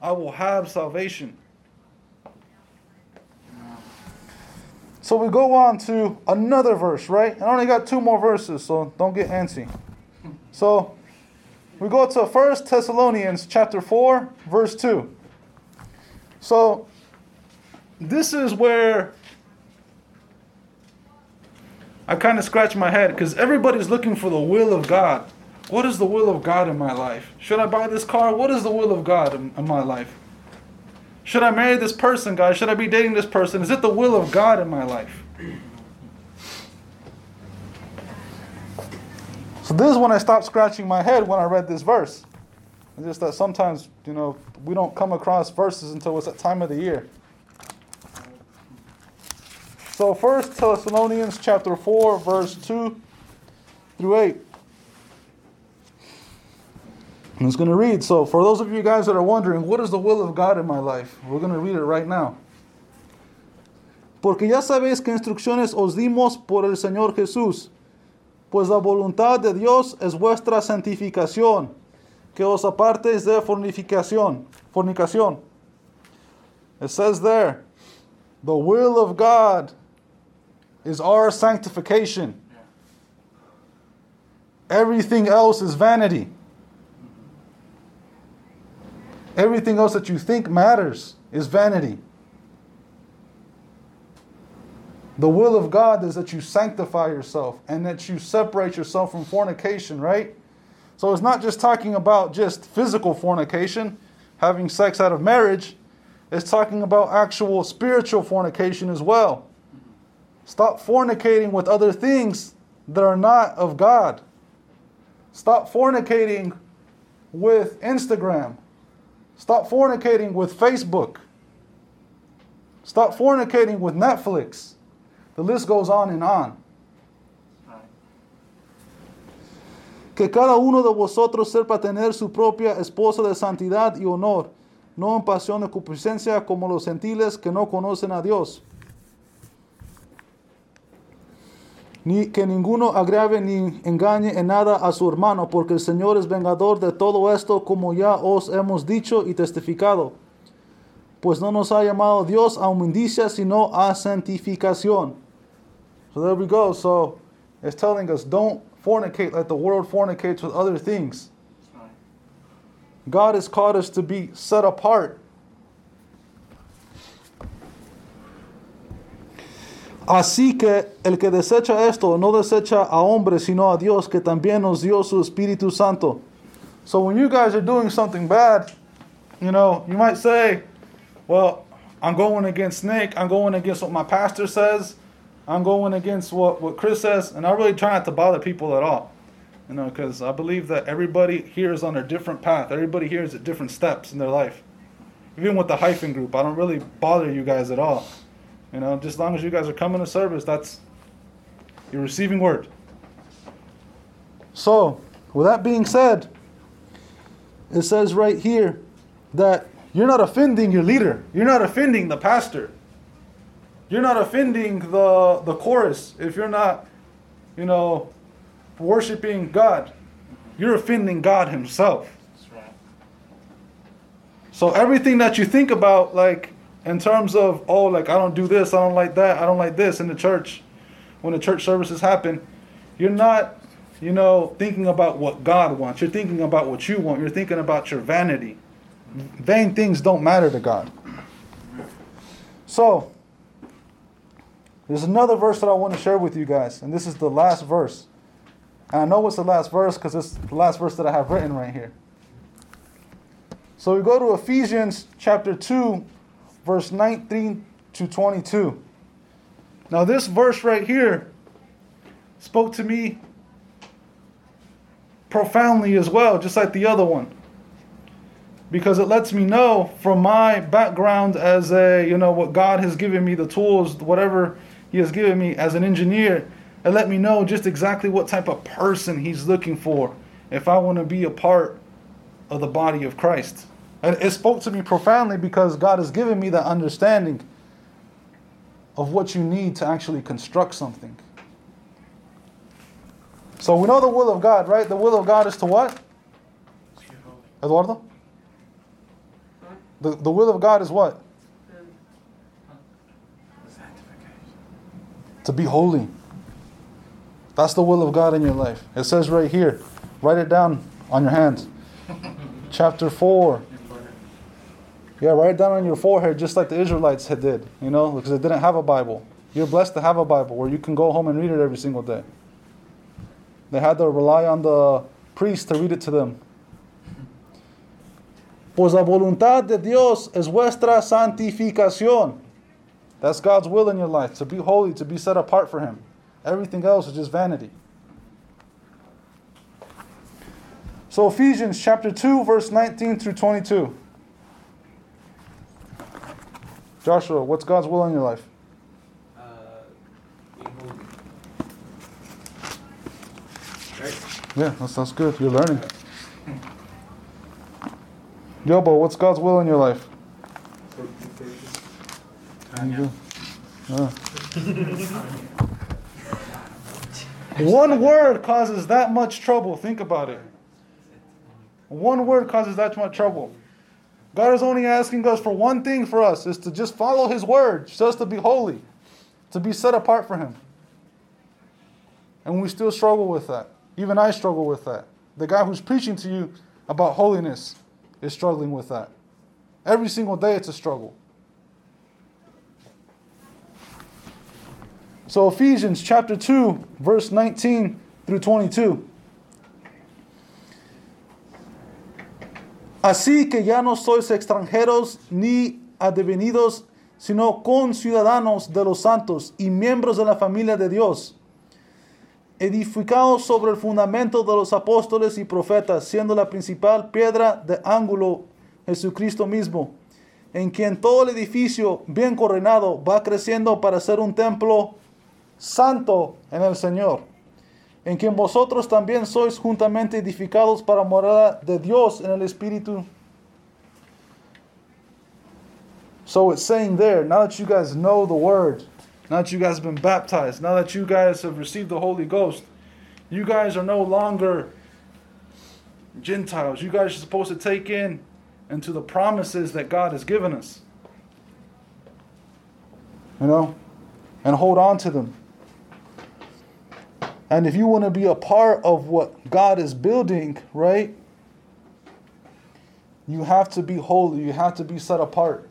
I will have salvation. So we go on to another verse, right? I only got two more verses, so don't get antsy. So we go to 1 Thessalonians chapter 4, verse 2. So this is where I kind of scratch my head because everybody's looking for the will of God. What is the will of God in my life? Should I buy this car? What is the will of God in, in my life? Should I marry this person, guys? Should I be dating this person? Is it the will of God in my life? So this is when I stopped scratching my head when I read this verse. It's just that sometimes, you know, we don't come across verses until it's that time of the year. So First Thessalonians chapter 4, verse 2 through 8. I'm just going to read. So for those of you guys that are wondering, what is the will of God in my life? We're going to read it right now. Porque ya sabéis que instrucciones os dimos por el Señor Jesús Pues la voluntad de Dios es vuestra santificación, que os apartéis de fornicación. Fornicación. It says there, the will of God is our sanctification. Everything else is vanity. Everything else that you think matters is vanity. The will of God is that you sanctify yourself and that you separate yourself from fornication, right? So it's not just talking about just physical fornication, having sex out of marriage. It's talking about actual spiritual fornication as well. Stop fornicating with other things that are not of God. Stop fornicating with Instagram. Stop fornicating with Facebook. Stop fornicating with Netflix. The list goes on and on. Que cada uno de vosotros sepa tener su propia esposa de santidad y honor, no en pasión de concupiscencia como los gentiles que no conocen a Dios. Ni que ninguno agrave ni engañe en nada a su hermano, porque el Señor es vengador de todo esto, como ya os hemos dicho y testificado. Pues no nos ha llamado Dios a humidicia, sino a santificación. So there we go. So it's telling us don't fornicate like the world fornicates with other things. God has called us to be set apart. Así que el que desecha esto no desecha a hombres, sino a Dios, que también nos dio su Espíritu Santo. So when you guys are doing something bad, you know, you might say, well, I'm going against Nick, I'm going against what my pastor says, I'm going against what, what Chris says, and I really try not to bother people at all. You know, because I believe that everybody here is on a different path. Everybody here is at different steps in their life. Even with the hyphen group, I don't really bother you guys at all. You know, just as long as you guys are coming to service, that's you're receiving word. So, with that being said, it says right here that you're not offending your leader. You're not offending the pastor. You're not offending the the chorus if you're not, you know, worshiping God. You're offending God Himself. Right. So everything that you think about, like in terms of, oh, like I don't do this, I don't like that, I don't like this in the church, when the church services happen, you're not, you know, thinking about what God wants. You're thinking about what you want. You're thinking about your vanity. Vain things don't matter to God. So, there's another verse that I want to share with you guys, and this is the last verse. And I know it's the last verse because it's the last verse that I have written right here. So we go to Ephesians chapter 2, verse 19 to 22. Now, this verse right here spoke to me profoundly as well, just like the other one. Because it lets me know from my background as a, you know, what God has given me, the tools, whatever He has given me as an engineer, and let me know just exactly what type of person He's looking for if I want to be a part of the body of Christ. And it spoke to me profoundly because God has given me that understanding of what you need to actually construct something. So we know the will of God, right? The will of God is to what? Eduardo? The, the will of God is what? To be holy. That's the will of God in your life. It says right here. Write it down on your hands. Chapter 4. Yeah, write it down on your forehead just like the Israelites had did, you know, because they didn't have a Bible. You're blessed to have a Bible where you can go home and read it every single day. They had to rely on the priest to read it to them. Pues la voluntad de Dios es vuestra santificación. That's God's will in your life, to be holy, to be set apart for Him. Everything else is just vanity. So, Ephesians chapter 2, verse 19 through 22. Joshua, what's God's will in your life? Uh, being holy. Right? Yeah, that sounds good. You're learning. Yobo, what's God's will in your life? One word causes that much trouble. Think about it. One word causes that much trouble. God is only asking us for one thing for us is to just follow his word, just to be holy, to be set apart for him. And we still struggle with that. Even I struggle with that. The guy who's preaching to you about holiness is struggling with that. Every single day it's a struggle. So Ephesians chapter 2, verse 19 through 22. Así que ya no sois extranjeros ni advenidos, sino conciudadanos de los santos y miembros de la familia de Dios, edificados sobre el fundamento de los apóstoles y profetas, siendo la principal piedra de ángulo Jesucristo mismo, en quien todo el edificio bien coronado va creciendo para ser un templo santo en el Señor, en quien vosotros también sois juntamente edificados para morada de Dios en el Espíritu. So it's saying there, now that you guys know the word, now that you guys have been baptized, now that you guys have received the Holy Ghost, you guys are no longer Gentiles. You guys are supposed to take in into the promises that God has given us. You know? And hold on to them. And if you want to be a part of what God is building, right? You have to be holy. You have to be set apart.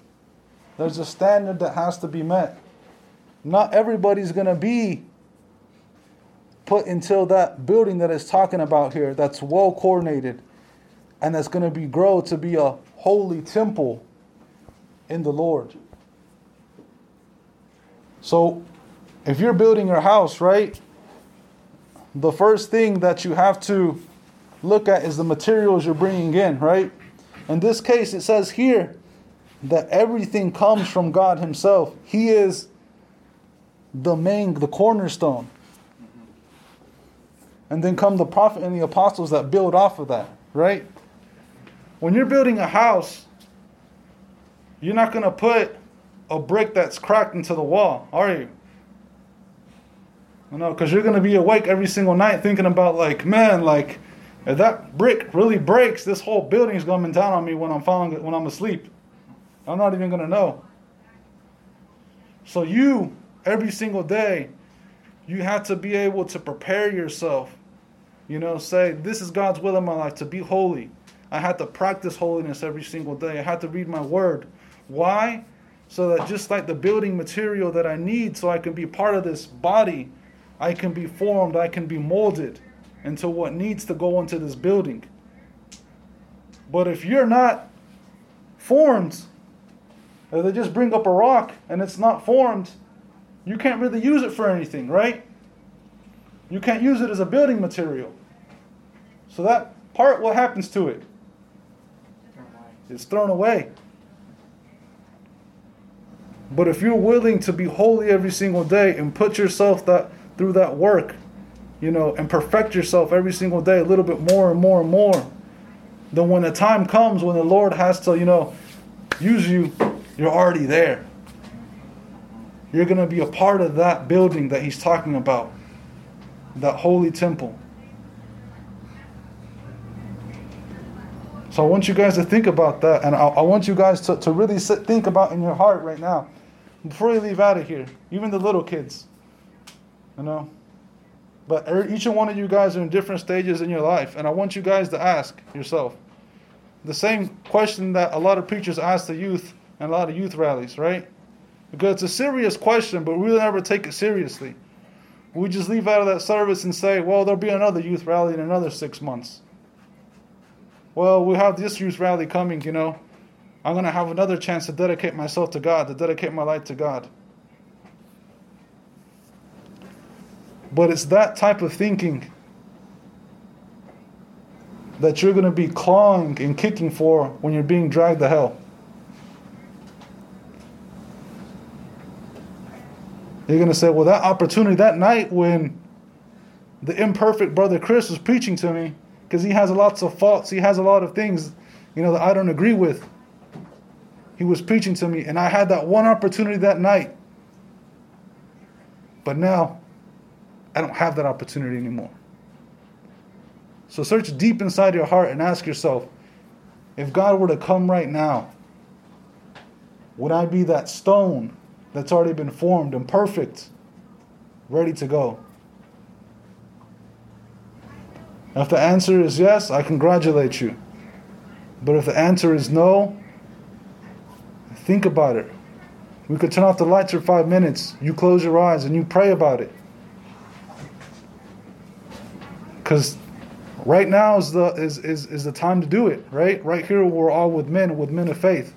There's a standard that has to be met. Not everybody's going to be put into that building that is talking about here that's well coordinated and that's going to be grow to be a holy temple in the Lord. So, if you're building your house, right? The first thing that you have to look at is the materials you're bringing in, right? In this case, it says here that everything comes from God Himself. He is the main, the cornerstone. And then come the prophet and the apostles that build off of that, right? When you're building a house, you're not going to put a brick that's cracked into the wall, are you? You know, because you're going to be awake every single night thinking about, like, man, like, if that brick really breaks, this whole building is coming down on me when I'm falling, when I'm asleep. I'm not even going to know. So you, every single day, you have to be able to prepare yourself. You know, say, this is God's will in my life to be holy. I had to practice holiness every single day. I had to read my word. Why? So that just like the building material that I need so I can be part of this body, I can be formed, I can be molded into what needs to go into this building. But if you're not formed, if they just bring up a rock and it's not formed, you can't really use it for anything, right? You can't use it as a building material. So that part, what happens to it? It's thrown away. But if you're willing to be holy every single day and put yourself that through that work, you know, and perfect yourself every single day a little bit more and more and more, then when the time comes when the Lord has to, you know, use you, you're already there. You're going to be a part of that building that he's talking about, that holy temple. So I want you guys to think about that, and I, I want you guys to, to really sit, think about in your heart right now, before you leave out of here, even the little kids, you know. But each and one of you guys are in different stages in your life, and I want you guys to ask yourself the same question that a lot of preachers ask the youth and a lot of youth rallies, right? Because it's a serious question, but we never take it seriously. We just leave out of that service and say, well, there'll be another youth rally in another six months well, we have this youth rally coming, you know. I'm going to have another chance to dedicate myself to God, to dedicate my life to God. But it's that type of thinking that you're going to be clawing and kicking for when you're being dragged to hell. You're going to say, well, that opportunity that night when the imperfect brother Chris was preaching to me, because he has lots of faults. He has a lot of things, you know, that I don't agree with. He was preaching to me, and I had that one opportunity that night. But now, I don't have that opportunity anymore. So search deep inside your heart and ask yourself if God were to come right now, would I be that stone that's already been formed and perfect, ready to go? If the answer is yes, I congratulate you. But if the answer is no, think about it. We could turn off the lights for five minutes. You close your eyes and you pray about it. Because right now is the is, is, is the time to do it, right? Right here we're all with men, with men of faith.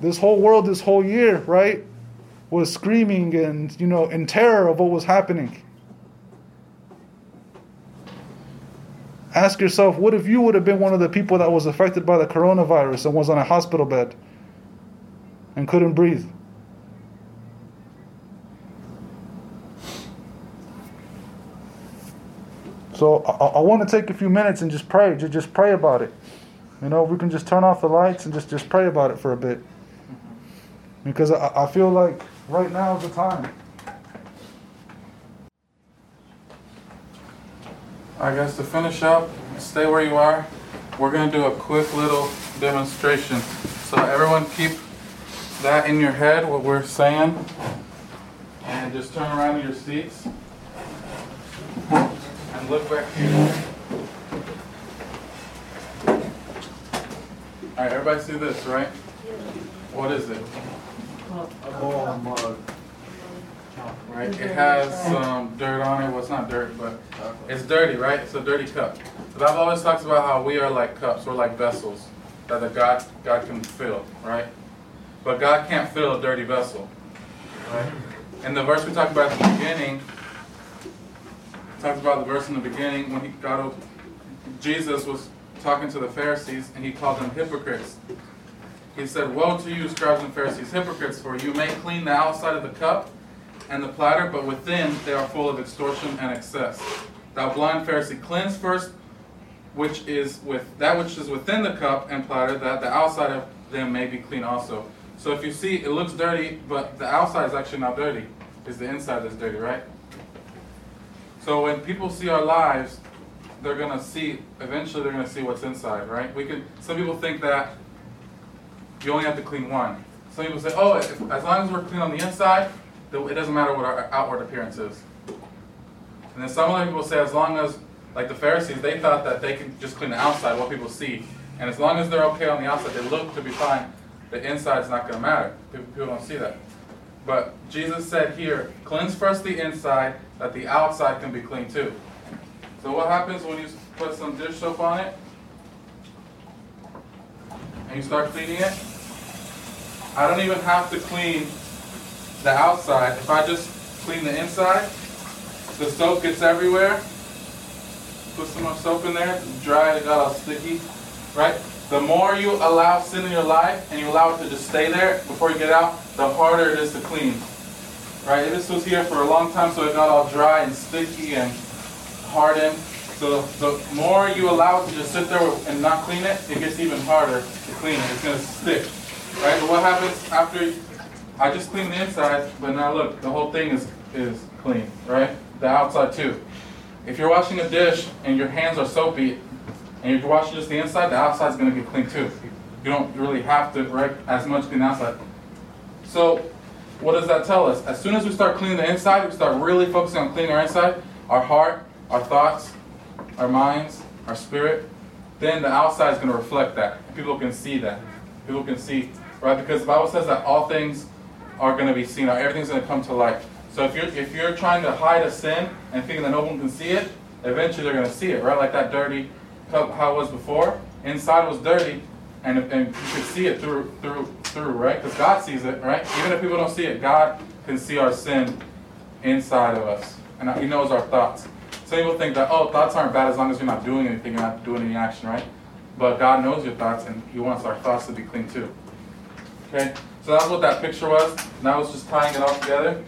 This whole world, this whole year, right, was screaming and you know in terror of what was happening. Ask yourself, what if you would have been one of the people that was affected by the coronavirus and was on a hospital bed and couldn't breathe? So I, I want to take a few minutes and just pray, just, just pray about it. You know, we can just turn off the lights and just, just pray about it for a bit. Because I, I feel like right now is the time. I guess to finish up, stay where you are. We're going to do a quick little demonstration. So everyone keep that in your head, what we're saying. And just turn around in your seats. Look back here. All right, everybody see this, right? What is it? A ball of. Right? It has some dirt on it. Well, it's not dirt, but it's dirty, right? It's a dirty cup. The Bible always talks about how we are like cups. We're like vessels that the God God can fill, right? But God can't fill a dirty vessel, right? And the verse we talked about at the beginning talks about the verse in the beginning when he got up, Jesus was talking to the Pharisees and he called them hypocrites. He said, Woe to you, scribes and Pharisees, hypocrites, for you may clean the outside of the cup and the platter, but within they are full of extortion and excess. Thou blind Pharisee, cleanse first which is with that which is within the cup and platter, that the outside of them may be clean also. So if you see, it looks dirty, but the outside is actually not dirty. It's the inside that's dirty, right? So when people see our lives, they're gonna see. Eventually, they're gonna see what's inside, right? We could. Some people think that you only have to clean one. Some people say, "Oh, if, as long as we're clean on the inside, it doesn't matter what our outward appearance is." And then some other people say, as long as, like the Pharisees, they thought that they could just clean the outside, what people see, and as long as they're okay on the outside, they look to be fine. The inside's not going to matter. People, people don't see that. But Jesus said here, cleanse first the inside, that the outside can be clean too. So what happens when you put some dish soap on it? And you start cleaning it? I don't even have to clean the outside. If I just clean the inside, the soap gets everywhere. Put some more soap in there, dry it, got all sticky, right? The more you allow sin in your life and you allow it to just stay there before you get out, the harder it is to clean, right? This was here for a long time, so it got all dry and sticky and hardened. So the more you allow it to just sit there and not clean it, it gets even harder to clean it. It's gonna stick, right? But what happens after I just cleaned the inside, but now look, the whole thing is is clean, right? The outside too. If you're washing a dish and your hands are soapy, and if you're washing just the inside, the outside's gonna get clean too. You don't really have to right as much the outside. So, what does that tell us? As soon as we start cleaning the inside, we start really focusing on cleaning our inside, our heart, our thoughts, our minds, our spirit. Then the outside is gonna reflect that. People can see that. People can see, right? Because the Bible says that all things are gonna be seen. Everything's gonna come to light. So if you're if you're trying to hide a sin and thinking that no one can see it, eventually they're gonna see it, right? Like that dirty how it was before. Inside was dirty, and, and you could see it through through through, right? Because God sees it, right? Even if people don't see it, God can see our sin inside of us, and He knows our thoughts. Some people think that oh, thoughts aren't bad as long as you're not doing anything, you're not doing any action, right? But God knows your thoughts, and He wants our thoughts to be clean too. Okay, so that's what that picture was. Now it's just tying it all together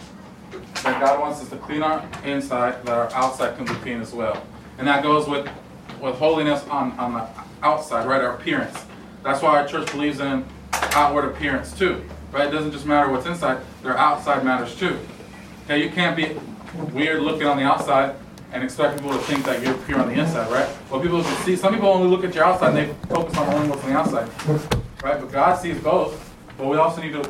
that God wants us to clean our inside, that our outside can be clean as well. And that goes with, with holiness on, on the outside, right? Our appearance. That's why our church believes in outward appearance too. Right? It doesn't just matter what's inside, their outside matters too. Okay, you can't be weird looking on the outside and expect people to think that you're pure on the inside, right? Well, people can see, some people only look at your outside and they focus on only what's on the outside, right? But God sees both. But we also need to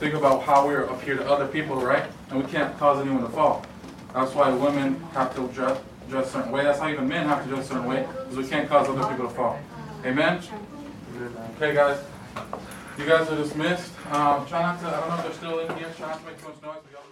think about how we appear to other people, right? And we can't cause anyone to fall. That's why women have to dress, dress a certain way. That's how even men have to dress a certain way, because we can't cause other people to fall. Amen? Okay, guys. You guys are dismissed. Um, try not to, I don't know if they're still in here. Try not to make too much noise.